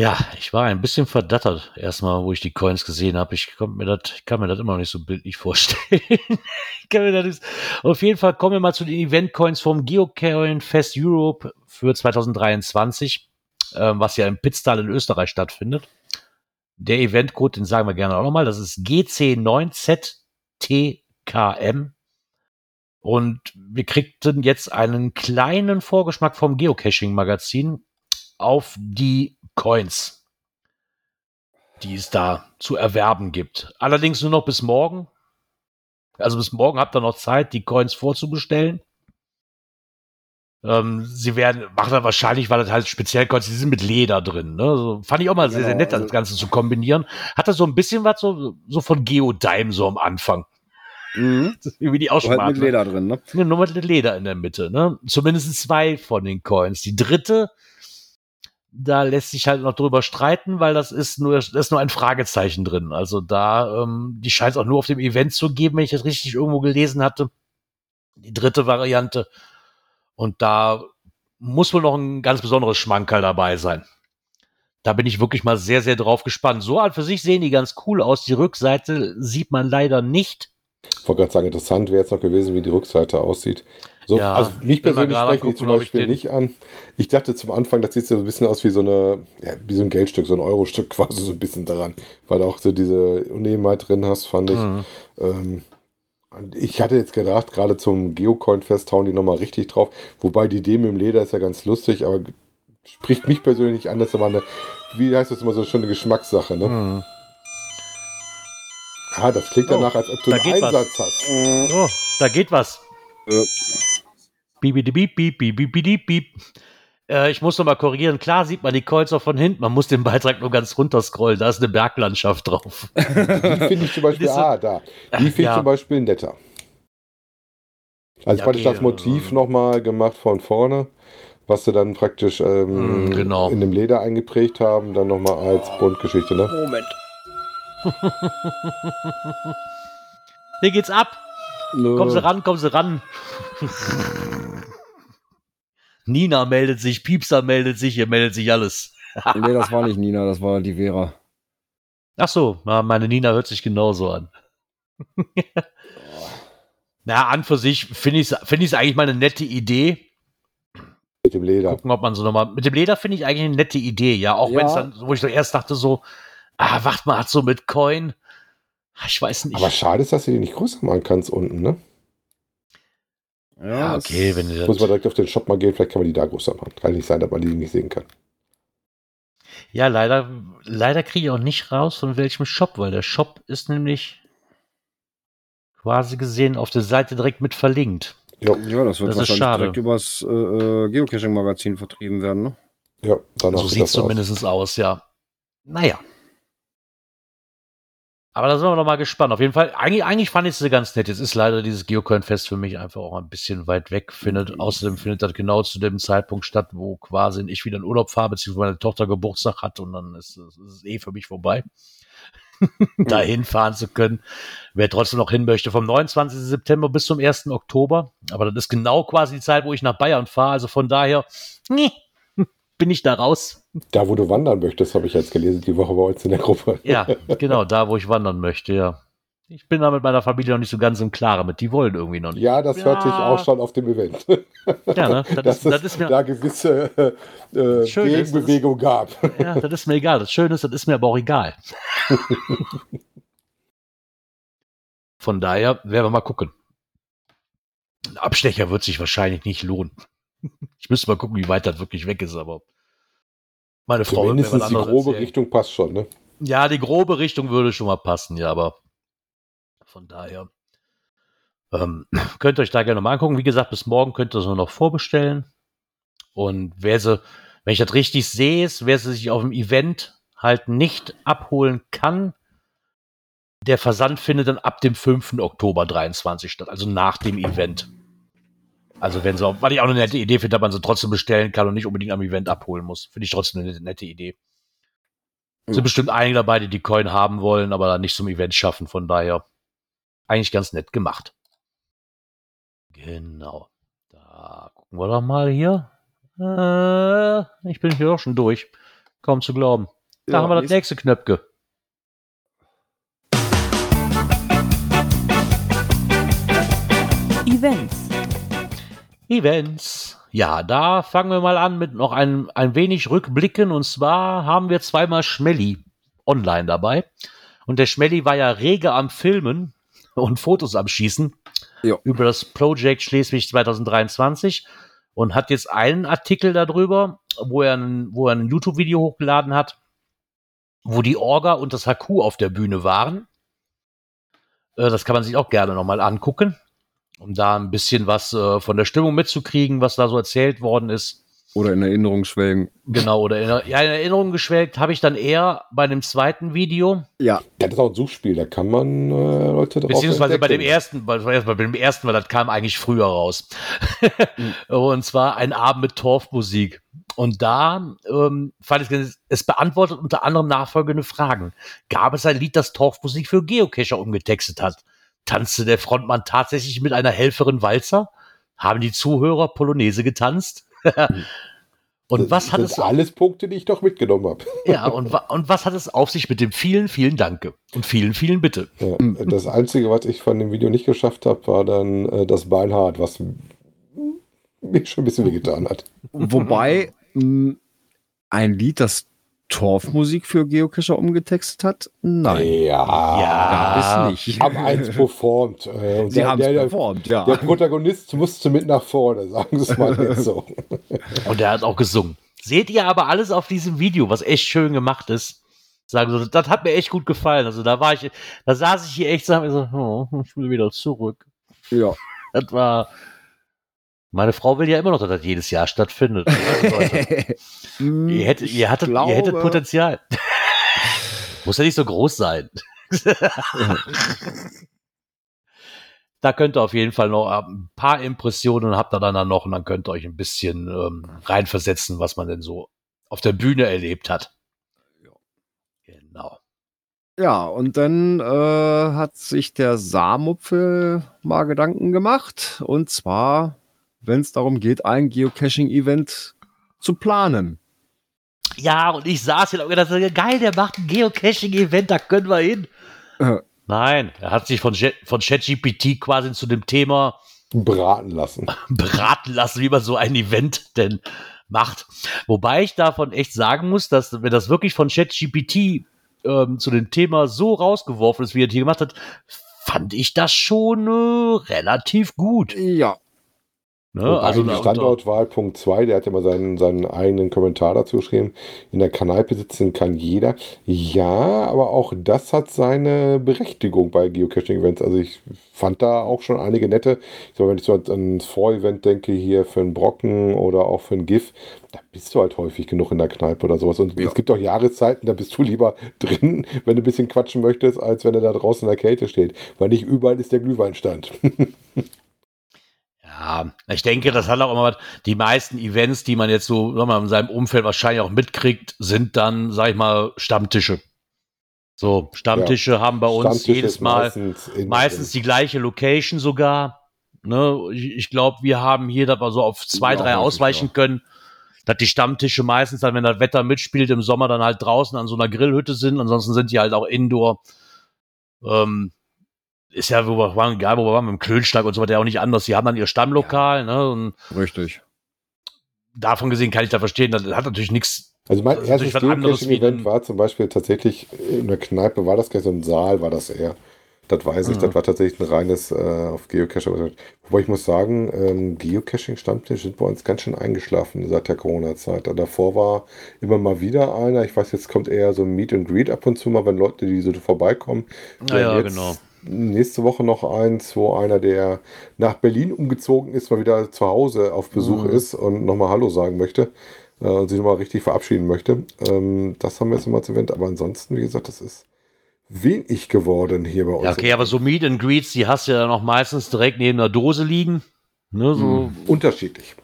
Ja, ich war ein bisschen verdattert, erstmal, wo ich die Coins gesehen habe. Ich, mir das, ich kann mir das immer noch nicht so bildlich (laughs) vorstellen. ich kann mir auf jeden Fall kommen wir mal zu den Event-Coins vom Geocoin Fest Europe für 2023, äh, was ja im Pitztal in Österreich stattfindet. Der Event-Code, den sagen wir gerne auch nochmal, das ist GC9ZTKM. Und wir kriegten jetzt einen kleinen Vorgeschmack vom Geocaching-Magazin auf die Coins, die es da zu erwerben gibt. Allerdings nur noch bis morgen. Also bis morgen habt ihr noch Zeit, die Coins vorzubestellen. Ähm, sie werden, machen dann wahrscheinlich, weil das halt speziell Coins, die sind mit Leder drin. Ne? Also fand ich auch mal genau, sehr, sehr nett, also, das Ganze zu kombinieren. Hat das so ein bisschen was so, so von Geodime so am Anfang. Mhm. (laughs) Wie die Aussprache. Halt mit Leder drin, ne? Nur mit Leder in der Mitte, ne? Zumindest zwei von den Coins. Die dritte da lässt sich halt noch drüber streiten, weil das ist nur, das ist nur ein Fragezeichen drin. Also da, ähm, die scheint es auch nur auf dem Event zu geben, wenn ich das richtig irgendwo gelesen hatte. Die dritte Variante. Und da muss wohl noch ein ganz besonderes Schmankerl dabei sein. Da bin ich wirklich mal sehr, sehr drauf gespannt. So an für sich sehen die ganz cool aus. Die Rückseite sieht man leider nicht. Ich wollte gerade sagen, interessant wäre jetzt noch gewesen, wie die Rückseite aussieht. So, ja, also mich persönlich sprechen die zum Beispiel nicht an. Ich dachte zum Anfang, das sieht so ein bisschen aus wie so eine, ja, wie so ein Geldstück, so ein Euro-Stück (laughs) quasi so ein bisschen daran, weil du auch so diese Unebenheit drin hast, fand ich. Mhm. Ähm, ich hatte jetzt gedacht, gerade zum Geocoin-Fest hauen die nochmal richtig drauf. Wobei die Idee mit dem Leder ist ja ganz lustig, aber spricht mich persönlich an. Das ist aber eine, wie heißt das immer so, schon eine Geschmackssache, ne? Mhm. Ah, das klingt danach, oh, als ob du einen Einsatz was. hast. Oh, da geht was. Äh. Beep, beep, beep. Äh, ich muss noch mal korrigieren. Klar sieht man die Kreuz auch von hinten. Man muss den Beitrag nur ganz runter scrollen. Da ist eine Berglandschaft drauf. (laughs) die finde ich zum Beispiel, so, ah, da. Die finde ja. ich zum Beispiel netter. Also ja, praktisch okay, das Motiv äh, nochmal gemacht von vorne, was sie dann praktisch ähm, mm, genau. in dem Leder eingeprägt haben, dann nochmal als Bundgeschichte, ne? Moment. Hier geht's ab. Kommen Sie ran, kommen Sie ran. (laughs) Nina meldet sich, Piepser meldet sich, hier meldet sich alles. nee, das war nicht Nina, das war die Vera. Ach so, meine Nina hört sich genauso an. (laughs) Na, an für sich finde ich es find eigentlich mal eine nette Idee. Mit dem Leder. Gucken, ob man so nochmal. Mit dem Leder finde ich eigentlich eine nette Idee, ja. Auch ja. wenn es dann, wo ich so erst dachte, so, ah, wacht mal, hat so mit Coin. Ah, ich weiß nicht. Aber schade ist, dass du die nicht größer machen kannst unten, ne? Ja, okay, wenn du Muss man direkt auf den Shop mal gehen, vielleicht kann man die da größer machen. Kann nicht sein, dass man die nicht sehen kann. Ja, leider, leider kriege ich auch nicht raus, von welchem Shop, weil der Shop ist nämlich quasi gesehen auf der Seite direkt mit verlinkt. Ja, ja das wird das wahrscheinlich direkt übers äh, äh, Geocaching-Magazin vertrieben werden, ne? Ja, danach so sieht es zumindest aus, ja. Naja. Aber da sind wir noch mal gespannt. Auf jeden Fall, eigentlich, eigentlich fand ich sie ganz nett. Jetzt ist leider dieses Geocoin-Fest für mich einfach auch ein bisschen weit weg. Findet, mhm. außerdem findet das genau zu dem Zeitpunkt statt, wo quasi ich wieder in Urlaub fahre, beziehungsweise meine Tochter Geburtstag hat und dann ist es eh für mich vorbei. (laughs) dahin fahren zu können. Wer trotzdem noch hin möchte, vom 29. September bis zum 1. Oktober. Aber das ist genau quasi die Zeit, wo ich nach Bayern fahre. Also von daher, nee, (laughs) bin ich da raus. Da, wo du wandern möchtest, habe ich jetzt gelesen, die Woche bei uns in der Gruppe. Ja, (laughs) genau, da, wo ich wandern möchte, ja. Ich bin da mit meiner Familie noch nicht so ganz im Klaren mit. Die wollen irgendwie noch nicht. Ja, das ja. hörte ich auch schon auf dem Event. (laughs) Ja, ne? Das, Dass ist, das ist mir, da gewisse äh, Gegenbewegung ist, gab. Ja, das ist mir egal. Das Schöne ist, das ist mir aber auch egal. (laughs) Von daher werden wir mal gucken. Ein Abstecher wird sich wahrscheinlich nicht lohnen. Ich müsste mal gucken, wie weit das wirklich weg ist, aber meine Frau Zumindest die grobe erzählen. Richtung passt schon, ne? Ja, die grobe Richtung würde schon mal passen, ja, aber von daher ähm, (clears throat) könnt ihr euch da gerne mal angucken. Wie gesagt, bis morgen könnt ihr es noch vorbestellen. Und wer sie, wenn ich das richtig sehe, ist, wer sie sich auf dem Event halt nicht abholen kann, der Versand findet dann ab dem 5. Oktober 23 statt, also nach dem Event. Also wenn so, weil ich auch eine nette Idee finde, dass man sie trotzdem bestellen kann und nicht unbedingt am Event abholen muss. Finde ich trotzdem eine nette Idee. Mhm. Sind bestimmt einige dabei, die die Coin haben wollen, aber dann nicht zum Event schaffen. Von daher eigentlich ganz nett gemacht. Genau. Da gucken wir doch mal hier. Äh, ich bin hier auch schon durch. Kaum zu glauben. Da ja, haben wir das nächste Knöpke. Events. Events. Ja, da fangen wir mal an mit noch ein, ein wenig Rückblicken. Und zwar haben wir zweimal Schmelly online dabei. Und der Schmelly war ja rege am Filmen und Fotos am Schießen jo. über das Project Schleswig 2023 und hat jetzt einen Artikel darüber, wo er ein, wo er ein YouTube-Video hochgeladen hat, wo die Orga und das Haku auf der Bühne waren. Äh, das kann man sich auch gerne nochmal angucken um da ein bisschen was äh, von der Stimmung mitzukriegen, was da so erzählt worden ist. Oder in Erinnerung schwelgen. Genau, oder in, ja, in Erinnerung geschwelgt habe ich dann eher bei dem zweiten Video. Ja. Das ist auch ein Suchspiel, da kann man äh, Leute drauf Beziehungsweise bei dem ersten, bei, bei dem ersten, weil das kam eigentlich früher raus. (laughs) mhm. Und zwar ein Abend mit Torfmusik. und da ähm, fand ich, es beantwortet unter anderem nachfolgende Fragen. Gab es ein Lied, das Torfmusik für Geocacher umgetextet hat? Tanzte der Frontmann tatsächlich mit einer Helferin Walzer? Haben die Zuhörer Polonaise getanzt? (laughs) Und das, was hat das es alles Punkte, die ich doch mitgenommen habe. Ja, und, und was hat es auf sich mit dem vielen, vielen Danke und vielen, vielen Bitte? Ja, das Einzige, was ich von dem Video nicht geschafft habe, war dann äh, das Beinhard, was mir schon ein bisschen wehgetan hat. Wobei mh, ein Lied, das Torfmusik für Geocacher umgetextet hat? Nein. Ja, ja es nicht. Haben eins (laughs) performt. Äh, Sie haben es performt, ja. Der Protagonist musste mit nach vorne, sagen Sie es mal (laughs) jetzt so. Und er hat auch gesungen. Seht ihr aber alles auf diesem Video, was echt schön gemacht ist. Sagen so, das hat mir echt gut gefallen. Also da war ich, da saß ich hier echt so, oh, ich will wieder zurück. Ja. Das war, meine Frau will ja immer noch, dass das jedes Jahr stattfindet. (laughs) ihr, hättet, ihr, hattet, glaube, ihr hättet Potenzial. (laughs) Muss ja nicht so groß sein. (laughs) da könnt ihr auf jeden Fall noch ein paar Impressionen habt ihr dann noch und dann könnt ihr euch ein bisschen ähm, reinversetzen, was man denn so auf der Bühne erlebt hat. Genau. Ja, und dann äh, hat sich der Saarmupfel mal Gedanken gemacht. Und zwar wenn es darum geht, ein Geocaching-Event zu planen. Ja, und ich saß hier und dachte, geil, der macht ein Geocaching-Event, da können wir hin. Äh. Nein, er hat sich von, von ChatGPT quasi zu dem Thema beraten lassen. (laughs) Beraten lassen, wie man so ein Event denn macht. Wobei ich davon echt sagen muss, dass wenn das wirklich von ChatGPT ähm, zu dem Thema so rausgeworfen ist, wie er hier gemacht hat, fand ich das schon äh, relativ gut. Ja, Ne? Also Standortwahl Punkt 2, der hat ja mal seinen, seinen eigenen Kommentar dazu geschrieben. In der Kneipe sitzen kann jeder. Ja, aber auch das hat seine Berechtigung bei Geocaching-Events. Also ich fand da auch schon einige nette. Ich sag, wenn ich so an das Vorevent denke, hier für einen Brocken oder auch für ein GIF, da bist du halt häufig genug in der Kneipe oder sowas. Und ja. es gibt auch Jahreszeiten, da bist du lieber (laughs) drin, wenn du ein bisschen quatschen möchtest, als wenn er da draußen in der Kälte steht. Weil nicht überall ist der Glühweinstand. (laughs) Ja, ich denke, das hat auch immer was. Die meisten Events, die man jetzt so mal, in seinem Umfeld wahrscheinlich auch mitkriegt, sind dann, sag ich mal, Stammtische. So, Stammtische ja. haben bei uns jedes Mal meistens, meistens die gleiche Location sogar. Ne? Ich, ich glaube, wir haben hier aber so auf zwei, ja, drei ausweichen können, dass die Stammtische meistens dann, wenn das Wetter mitspielt, im Sommer dann halt draußen an so einer Grillhütte sind. Ansonsten sind die halt auch indoor. Ähm, ist ja, wo wir waren, egal wo wir waren, mit dem Klönschlag und so weiter, auch nicht anders. Sie haben dann ihr Stammlokal, ja. ne? Und Richtig. Davon gesehen kann ich da verstehen, das hat natürlich nichts. Also mein erstes Geocaching-Event war zum Beispiel tatsächlich in der Kneipe, war das gleich so ein Saal, war das eher. Das weiß ich, mhm. das war tatsächlich ein reines äh, auf Geocacher. Wobei ich muss sagen, ähm, Geocaching-Stammtisch sind bei uns ganz schön eingeschlafen seit der Corona-Zeit. Davor war immer mal wieder einer. Ich weiß, jetzt kommt eher so ein Meet and Greet ab und zu mal, wenn Leute, die so vorbeikommen. Ja, ja genau nächste Woche noch eins, wo einer, der nach Berlin umgezogen ist, mal wieder zu Hause auf Besuch mhm. ist und nochmal Hallo sagen möchte äh, und sich nochmal richtig verabschieden möchte. Ähm, das haben wir jetzt nochmal zu Event. Aber ansonsten, wie gesagt, das ist wenig geworden hier bei uns. Ja, okay, aber so Meet and Greets, die hast du ja noch meistens direkt neben der Dose liegen. Ne, so. Mhm. Unterschiedlich.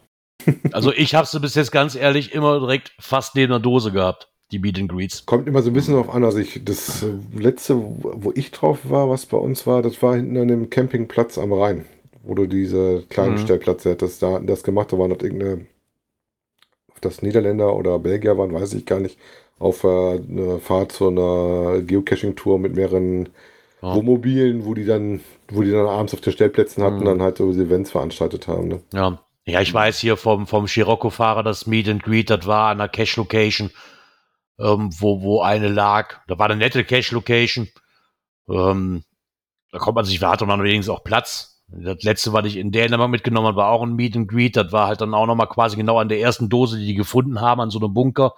Also ich habe sie bis jetzt ganz ehrlich immer direkt fast neben der Dose gehabt die Meet and Greets. Kommt immer so ein bisschen darauf an. Also ich, das äh, letzte, wo ich drauf war, was bei uns war, das war hinten an dem Campingplatz am Rhein, wo du diese kleinen mhm. Stellplätze hättest. Da hatten das gemacht, da waren das irgendeine, ob das Niederländer oder Belgier waren, weiß ich gar nicht, auf äh, eine Fahrt zu einer Geocaching-Tour mit mehreren ja. Wohnmobilen, wo die dann, wo die dann abends auf den Stellplätzen hatten, mhm. dann halt so Events veranstaltet haben. Ne? Ja. Ja, ich weiß hier vom, vom Scirocco-Fahrer, das Meet and Greet, das war an der Cache-Location ähm, wo, wo eine lag. Da war eine nette Cache-Location. Ähm, da kommt man sich, da hatte man wenigstens auch Platz. Das letzte, was ich in Dänemark mitgenommen habe, war auch ein Meet and Greet. Das war halt dann auch nochmal quasi genau an der ersten Dose, die die gefunden haben, an so einem Bunker.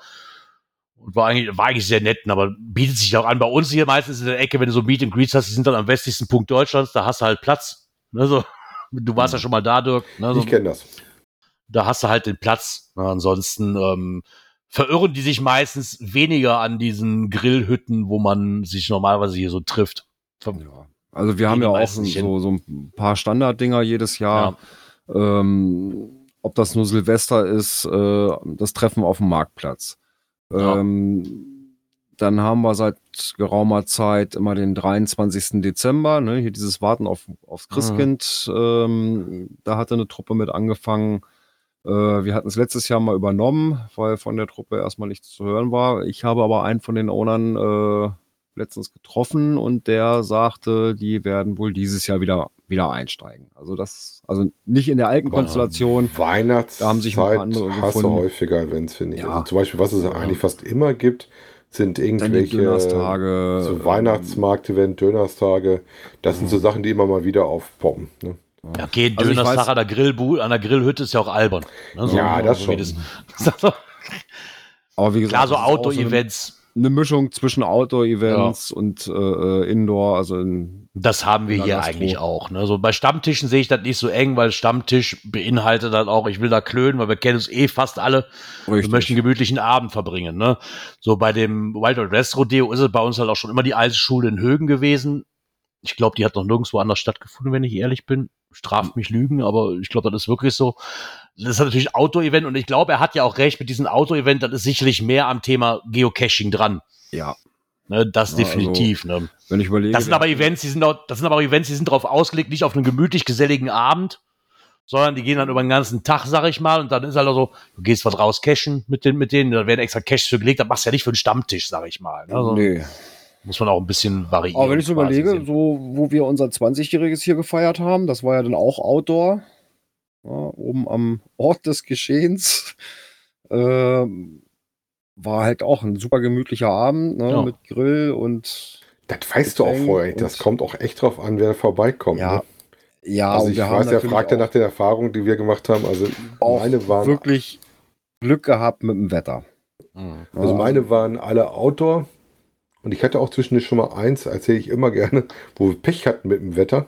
Und war eigentlich, war eigentlich sehr nett, aber bietet sich auch an. Bei uns hier meistens in der Ecke, wenn du so Meet and Greets hast, die sind dann am westlichsten Punkt Deutschlands, da hast du halt Platz. Ne, so. (laughs) Du warst ja schon mal da, Dirk. Ne, so. Ich kenne das. Da hast du halt den Platz. Ansonsten, ähm, verirren die sich meistens weniger an diesen Grillhütten, wo man sich normalerweise hier so trifft. Ja. Also wir haben ja auch so, so ein paar Standarddinger jedes Jahr. Ja. Ähm, ob das nur Silvester ist, äh, das Treffen auf dem Marktplatz. Ja. Ähm, dann haben wir seit geraumer Zeit immer den 23. Dezember, ne, hier dieses Warten auf, aufs Christkind. Mhm. Ähm, da hatte eine Truppe mit angefangen. Äh, wir hatten es letztes Jahr mal übernommen, weil von der Truppe erstmal nichts zu hören war. Ich habe aber einen von den Ownern äh, letztens getroffen und der sagte, die werden wohl dieses Jahr wieder, wieder einsteigen. Also das, also nicht in der alten Konstellation. Weihnachtszeit da haben sich paar andere hasse gefunden. häufiger Events, finde ich. Ja. Also zum Beispiel, was es ja. eigentlich fast immer gibt, sind irgendwelche Dönerstage, so Weihnachtsmarkt-Event, Dönerstage. Das sind so Sachen, die immer mal wieder aufpoppen. Ne? Ja, okay, also Dönerstag an der, Grillbu an der Grillhütte ist ja auch albern. Ne? So, ja, das schon. Das, (laughs) aber wie gesagt, klar, so Auto-Events eine Mischung zwischen Outdoor-Events ja. und äh, äh, Indoor, also in, Das haben wir hier Gastro. eigentlich auch. Ne? So bei Stammtischen sehe ich das nicht so eng, weil Stammtisch beinhaltet dann auch, ich will da klönen, weil wir kennen es eh fast alle. Richtig. Wir möchten einen gemütlichen Abend verbringen. Ne? So bei dem Wild Wild West Rodeo ist es bei uns halt auch schon immer die alte Schule in Högen gewesen. Ich glaube, die hat noch nirgendwo anders stattgefunden, wenn ich ehrlich bin. Straft mich Lügen, aber ich glaube, das ist wirklich so das ist natürlich Outdoor-Event und ich glaube, er hat ja auch recht mit diesem Outdoor-Event, das ist sicherlich mehr am Thema Geocaching dran. Ja. Ne, das ja, definitiv. Also, ne. Wenn ich überlege. Das sind aber Events, die sind auch, das sind aber Events, die sind darauf ausgelegt, nicht auf einen gemütlich geselligen Abend, sondern die gehen dann über den ganzen Tag, sag ich mal, und dann ist halt auch so, du gehst was raus cashen mit, den, mit denen, da werden extra Caches für gelegt, das machst du ja nicht für einen Stammtisch, sag ich mal. Ne? Also, nee. Muss man auch ein bisschen variieren. Aber wenn ich so überlege, sehen. so, wo wir unser 20-Jähriges hier gefeiert haben, das war ja dann auch Outdoor ja, oben am Ort des Geschehens. (laughs) Äh, war halt auch ein super gemütlicher Abend ne, ja. mit Grill und. Das weißt du auch vorher. Das kommt auch echt drauf an, wer vorbeikommt. Ja, ne? ja. Also ich weiß, er fragte nach den Erfahrungen, die wir gemacht haben. Also meine waren wirklich Glück gehabt mit dem Wetter. Mhm. Also meine waren alle Outdoor. Und ich hatte auch zwischendurch schon mal eins, erzähle ich immer gerne, wo wir Pech hatten mit dem Wetter.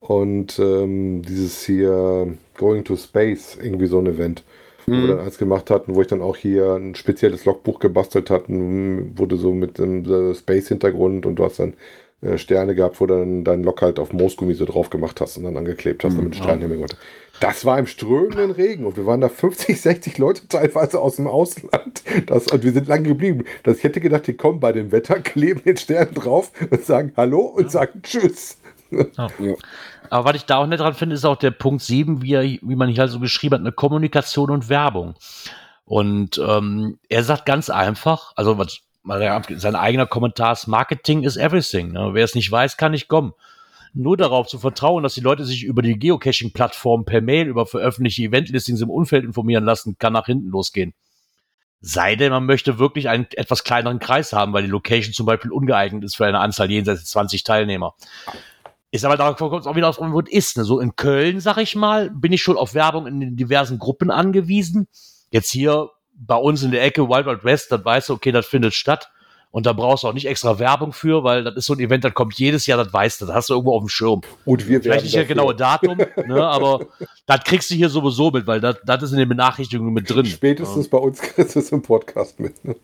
Und ähm, dieses hier Going to Space, irgendwie so ein Event, mhm. wo wir mhm. dann eins gemacht hatten, wo ich dann auch hier ein spezielles Logbuch gebastelt hatten, wurde so mit einem Space-Hintergrund und du hast dann äh, Sterne gehabt, wo du dann deinen Log halt auf Moosgummi so drauf gemacht hast und dann angeklebt hast, mhm. damit Sternenhimmel gemacht. Das war im strömenden Regen und wir waren da 50, 60 Leute teilweise aus dem Ausland. Das, und wir sind lange geblieben. Das, ich hätte gedacht, die kommen bei dem Wetter, (laughs) kleben den Stern drauf und sagen Hallo und sagen Tschüss. (laughs) Ja. Aber was ich da auch nicht dran finde, ist auch der Punkt 7, wie, er, wie man hier so geschrieben hat, eine Kommunikation und Werbung. Und ähm, er sagt ganz einfach, also was, sein eigener Kommentar ist, Marketing is everything. Ne? Wer es nicht weiß, kann nicht kommen. Nur darauf zu vertrauen, dass die Leute sich über die Geocaching-Plattform per Mail über veröffentlichte Eventlistings im Umfeld informieren lassen, kann nach hinten losgehen. Sei denn, man möchte wirklich einen etwas kleineren Kreis haben, weil die Location zum Beispiel ungeeignet ist für eine Anzahl jenseits 20 Teilnehmer. Ist aber darauf kommt es auch wieder auf, wo es ist. Ne? So in Köln, sag ich mal, bin ich schon auf Werbung in den diversen Gruppen angewiesen. Jetzt hier bei uns in der Ecke Wild Wild West, dann weißt du, okay, das findet statt. Und da brauchst du auch nicht extra Werbung für, weil das ist so ein Event, das kommt jedes Jahr, das weißt du, das hast du irgendwo auf dem Schirm. Und wir Vielleicht nicht das genaue Datum, ne, aber das kriegst du hier sowieso mit, weil das, das ist in den Benachrichtigungen mit drin. Spätestens ja. bei uns kriegst du es im Podcast mit. Ne?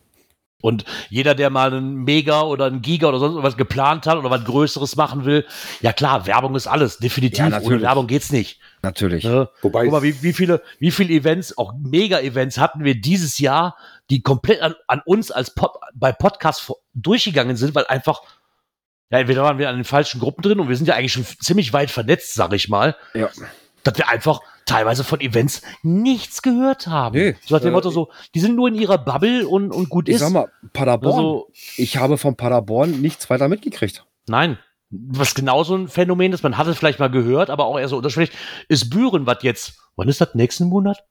Und jeder, der mal einen Mega oder einen Giga oder sonst was geplant hat oder was Größeres machen will, ja klar, Werbung ist alles, definitiv. Ja, Ohne Werbung geht's nicht. Natürlich. Ne? Wobei Guck mal, wie, wie, viele, wie viele Events, auch Mega-Events hatten wir dieses Jahr, die komplett an, an uns als Pod, bei Podcasts durchgegangen sind, weil einfach, ja, entweder waren wir an den falschen Gruppen drin und wir sind ja eigentlich schon ziemlich weit vernetzt, sag ich mal. Ja. Dass wir einfach teilweise von Events nichts gehört haben. Nee, so nach dem äh, Motto so, die sind nur in ihrer Bubble und, und gut ich ist. Sag mal, Paderborn. Also, ich habe von Paderborn nichts weiter mitgekriegt. Nein. Was genau so ein Phänomen ist, man hat es vielleicht mal gehört, aber auch eher so unterschwellig, ist Büren, was jetzt, wann ist das, nächsten Monat?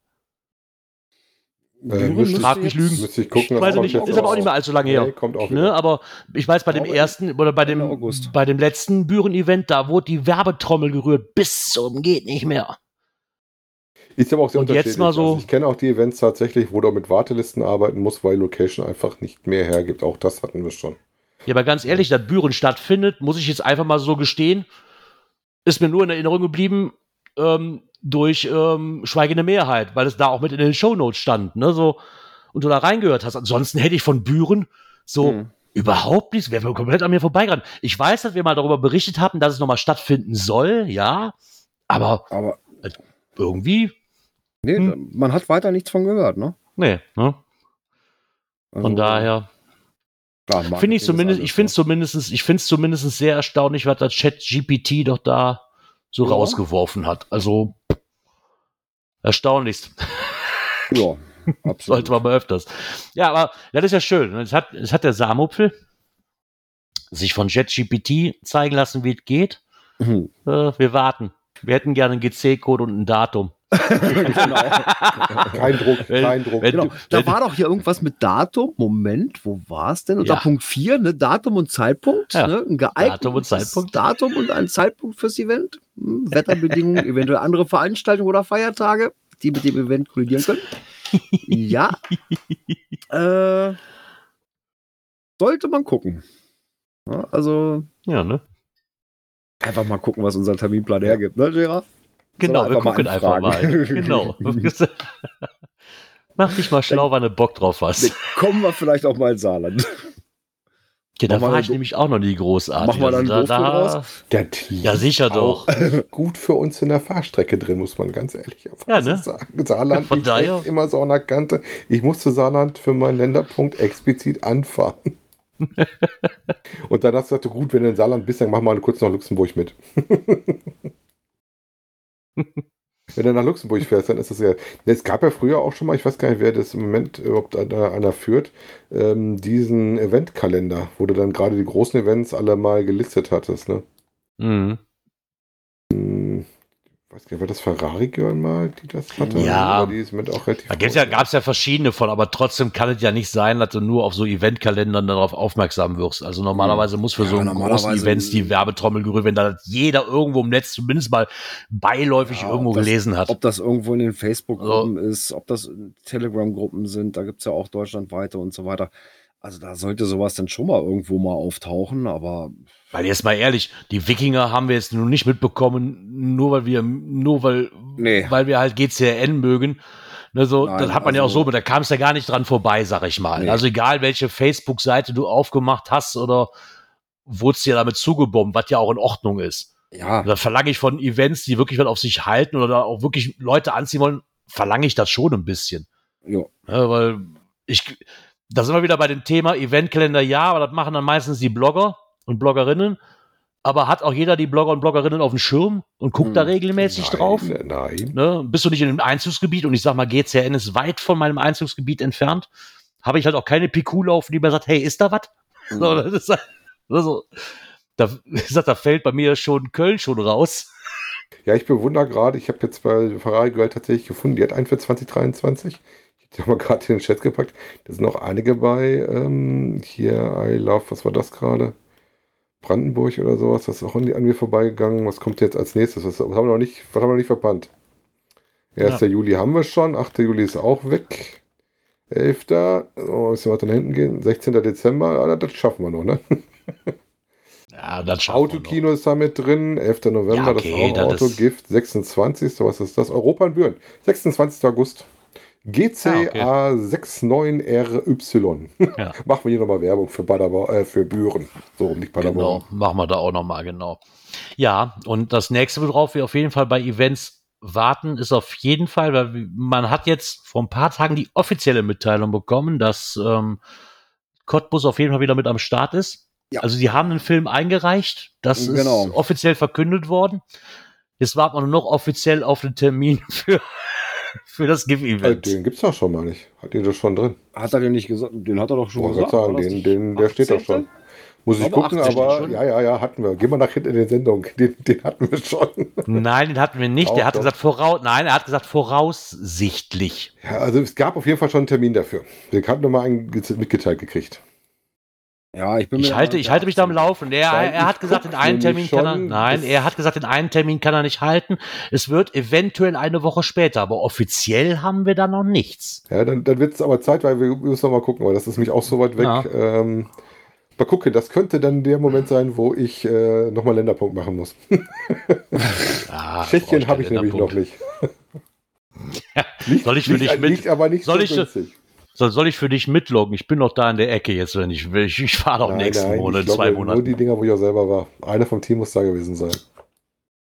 Äh, müsste frag mich lügen. Müsste ich gucken, weiß nicht, ist aber auch nicht mehr allzu lange her. Nee, kommt auch ne, aber ich weiß, bei dem ersten oder bei dem, bei dem letzten Büren-Event, da wurde die Werbetrommel gerührt bis zum geht nicht mehr. Ist aber auch sehr und jetzt mal so. Also ich kenne auch die Events tatsächlich, wo du mit Wartelisten arbeiten musst, weil Location einfach nicht mehr hergibt. Auch das hatten wir schon. Ja, aber ganz ehrlich, dass Büren stattfindet, muss ich jetzt einfach mal so gestehen, ist mir nur in Erinnerung geblieben ähm, durch ähm, Schweigende Mehrheit, weil es da auch mit in den Shownotes stand, ne, so, und du da reingehört hast. Ansonsten hätte ich von Büren so hm. überhaupt nichts, wäre komplett an mir vorbeigerannt. Ich weiß, dass wir mal darüber berichtet haben, dass es nochmal stattfinden soll, ja, aber, aber irgendwie Nee, hm. man hat weiter nichts von gehört, ne? Nee, ne? Von also, daher. Finde ich zumindest, ich finde es zumindest, ich finde es zumindest sehr erstaunlich, was das Chat GPT doch da so ja. rausgeworfen hat. Also erstaunlichst. Ja, (laughs) absolut. Sollte man mal öfters. Ja, aber das ist ja schön. Es hat, es hat der Samupfel sich von ChatGPT zeigen lassen, wie es geht. Mhm. Äh, wir warten. Wir hätten gerne einen GC-Code und ein Datum. (laughs) genau. kein Druck, kein Druck. Wenn, genau. Da war doch hier irgendwas mit Datum. Moment, wo war es denn? Unter ja. Punkt 4, ne? Datum und Zeitpunkt. Ja. Ne? Ein geeignetes Datum und Zeitpunkt. Datum und ein Zeitpunkt fürs Event. Hm, Wetterbedingungen, (laughs) eventuell andere Veranstaltungen oder Feiertage, die mit dem Event kollidieren können. ja. (laughs) äh, sollte man gucken. Ja, also. Ja, ne? Einfach mal gucken, was unser Terminplan hergibt, ne, Gerard? Genau, wir gucken einfach mal. (laughs) genau. (laughs) Mach dich mal schlau, wann du Bock drauf hast. Kommen wir vielleicht auch mal in Saarland. (laughs) Ja, da war ich nämlich auch noch nie großartig. Machen wir dann also da, da, Der Team Ja, sicher doch. Gut für uns in der Fahrstrecke drin, muss man ganz ehrlich ja, ne? sagen. Saarland Von daher. immer so an der Kante. Ich musste Saarland für meinen Länderpunkt explizit anfahren. Und dann hast du gesagt, gut, wenn du in Saarland bist, dann mach mal kurz nach Luxemburg mit. Wenn du nach Luxemburg fährst, dann ist das ja. Es gab ja früher auch schon mal, ich weiß gar nicht, wer das im Moment überhaupt einer, einer führt, ähm, diesen Eventkalender, wo du dann gerade die großen Events alle mal gelistet hattest, ne? Mhm weiß nicht, war das Ferrari Girl mal, die das hatte? Ja, die ist mit auch relativ da ja, gab es ja verschiedene von, aber trotzdem kann es ja nicht sein, dass du nur auf so Eventkalendern darauf aufmerksam wirst. Also normalerweise muss für ja, so einen großen Events die Werbetrommel gerührt werden, da jeder irgendwo im Netz zumindest mal beiläufig ja, irgendwo das, gelesen hat. Ob das irgendwo in den Facebook-Gruppen so. ist, ob das Telegram-Gruppen sind, da gibt es ja auch deutschlandweite und so weiter. Also da sollte sowas dann schon mal irgendwo mal auftauchen, aber. Weil jetzt mal ehrlich, die Wikinger haben wir jetzt nur nicht mitbekommen, nur weil wir, nur weil, nee. weil wir halt GCN mögen. Ne, so, Nein, das hat man also, ja auch so, aber da kam es ja gar nicht dran vorbei, sag ich mal. Nee. Also egal, welche Facebook-Seite du aufgemacht hast oder wurdest dir damit zugebombt, was ja auch in Ordnung ist. Ja. Da verlange ich von Events, die wirklich was auf sich halten oder auch wirklich Leute anziehen wollen, verlange ich das schon ein bisschen. Ja. ja weil ich, da sind wir wieder bei dem Thema Eventkalender, ja, aber das machen dann meistens die Blogger und Bloggerinnen. Aber hat auch jeder die Blogger und Bloggerinnen auf dem Schirm und guckt hm, da regelmäßig nein, drauf? Nein. Ne? Bist du nicht in einem Einzugsgebiet und ich sag mal, GCN ist weit von meinem Einzugsgebiet entfernt, habe ich halt auch keine PQ laufen, die mir sagt, hey, ist da was? Hm. So, das ist also, da, sagt, da fällt bei mir schon Köln schon raus. Ja, ich bewundere gerade, ich habe jetzt bei Ferrari Girl tatsächlich gefunden, die hat einen für 2023. Die haben wir gerade in den Chat gepackt. Da sind noch einige bei. Ähm, hier, I Love, was war das gerade? Brandenburg oder sowas. Das ist auch an, an mir vorbeigegangen. Was kommt jetzt als nächstes? Was, was haben wir noch nicht, was haben wir noch nicht verbannt? 1. Ja. Juli haben wir schon. 8. Juli ist auch weg. 11. Oh, müssen wir da hinten gehen. 16. Dezember. Ah, das schaffen wir noch, ne? (laughs) Ja, das Autokino ist da mit drin. 11. November, ja, okay, das ist auch Autogift. 26. Was ist das? Europa in Büren. 26. August. GCA69RY. Ja. (laughs) Machen wir hier nochmal Werbung für, Baderba äh, für Büren. So, nicht Paderborn. Genau, machen wir da auch nochmal, genau. Ja, und das nächste, worauf wir auf jeden Fall bei Events warten, ist auf jeden Fall, weil man hat jetzt vor ein paar Tagen die offizielle Mitteilung bekommen, dass ähm, Cottbus auf jeden Fall wieder mit am Start ist. Ja. Also die haben den Film eingereicht, das genau. ist offiziell verkündet worden. Jetzt warten wir nur noch offiziell auf den Termin (laughs) für (laughs) für das GIF-Event. Den gibt es doch schon mal nicht. Hat ihr das schon drin? Hat er den nicht gesagt? Den hat er doch schon Boah, gesagt. Sagen, den, den, der steht doch schon. Muss ich gucken, aber ja, ja, ja, hatten wir. Gehen wir nach hinten in die Sendung. (laughs) Den, den hatten wir schon. Nein, den hatten wir nicht. Auch der hat doch. gesagt voraus. Nein, er hat gesagt voraussichtlich. Ja, also es gab auf jeden Fall schon einen Termin dafür. Wir hatten nur mal einen mitgeteilt gekriegt. Ja, ich bin ich halte, ich halte mich da am Laufen. Er, er hat gesagt, in einen Termin kann er, nein, er hat gesagt, in einen Termin kann er nicht halten. Es wird eventuell eine Woche später, aber offiziell haben wir da noch nichts. Ja, dann, dann wird es aber Zeit, weil wir müssen noch mal gucken, weil das ist mich auch so weit weg. Ja. Ähm, mal gucken, das könnte dann der Moment sein, wo ich äh, nochmal Länderpunkt machen muss. (laughs) ah, Tschechien habe ich nämlich noch nicht. (laughs) Ja, soll ich für dich mit? Soll so ich, soll, soll ich für dich mitloggen? Ich bin noch da in der Ecke jetzt, wenn ich will. Ich, ich fahre doch nein, nächsten nein, Monat, zwei Monate. Nur die Dinger, wo ich auch selber war. Einer vom Team muss da gewesen sein.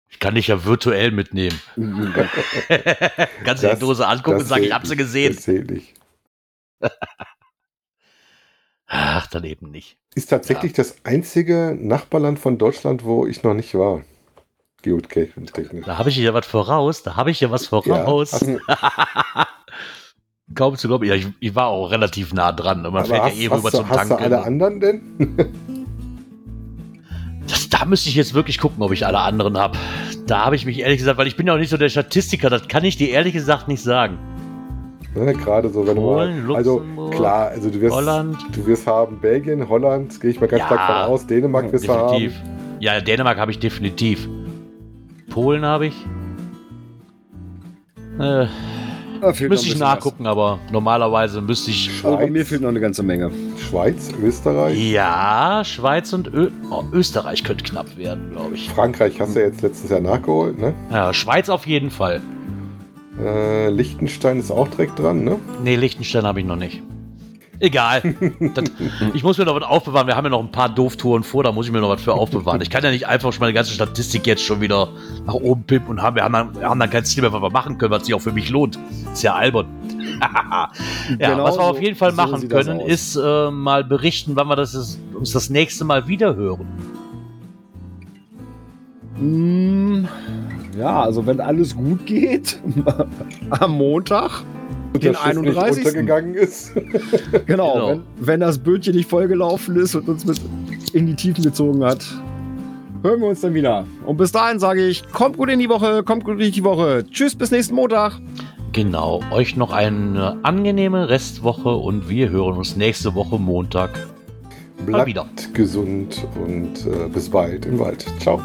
Ich kann dich ja virtuell mitnehmen. (laughs) Kannst du die Dose angucken und sagen, ich habe sie gesehen. Das zählt nicht. (laughs) Ach, dann eben nicht. Ist tatsächlich ja. das einzige Nachbarland von Deutschland, wo ich noch nicht war. Geotechnisch. Da habe ich ja was voraus. Da habe ich ja was voraus. Ja, (laughs) Kaum zu glauben. Ja, ich, ich, war auch relativ nah dran. Man fährt hast, ja eben über zum Tanken. Hast du alle anderen denn? das, da müsste ich jetzt wirklich gucken, ob ich alle anderen habe. Da habe ich mich ehrlich gesagt, weil ich bin ja auch nicht so der Statistiker, das kann ich dir ehrlich gesagt nicht sagen. Ne, Gerade so, wenn Polen, du mal, also klar, also du wirst, Holland. du wirst haben Belgien, Holland, gehe ich mal ganz ja, stark von aus, Dänemark wirst du haben. Ja, Dänemark habe ich definitiv. Polen habe ich. Äh, müsste ich nachgucken, was. aber normalerweise müsste ich. Schweiz. Oh, mir fehlt noch eine ganze Menge. Schweiz, Österreich? Ja, Schweiz und Ö oh, Österreich könnte knapp werden, glaube ich. Frankreich hast du ja jetzt letztes Jahr nachgeholt, ne? Ja, Schweiz auf jeden Fall. Äh, Liechtenstein ist auch direkt dran, ne? Ne, Liechtenstein habe ich noch nicht. Egal. das, (laughs) ich muss mir noch was aufbewahren. Wir haben ja noch ein paar Dooftouren vor, da muss ich mir noch was für aufbewahren. Ich kann ja nicht einfach schon meine ganze Statistik jetzt schon wieder nach oben pimpen und haben, wir, haben dann, haben dann kein Ziel mehr, was wir machen können, was sich auch für mich lohnt. Ist ja albern. (laughs) ja, genau was wir so, auf jeden Fall machen können, ist äh, mal berichten, wann wir das ist, uns das nächste Mal wieder hören. Mm, ja, also wenn alles gut geht, (laughs) am Montag den 31. untergegangen ist. (laughs) genau, genau. Wenn, wenn, das Bötchen nicht vollgelaufen ist und uns mit in die Tiefen gezogen hat, hören wir uns dann wieder. Und bis dahin sage ich, kommt gut in die Woche, kommt gut in die Woche. Tschüss, bis nächsten Montag. Genau, euch noch eine angenehme Restwoche und wir hören uns nächste Woche Montag. Bleibt wieder. gesund und äh, bis bald im Wald. Ciao.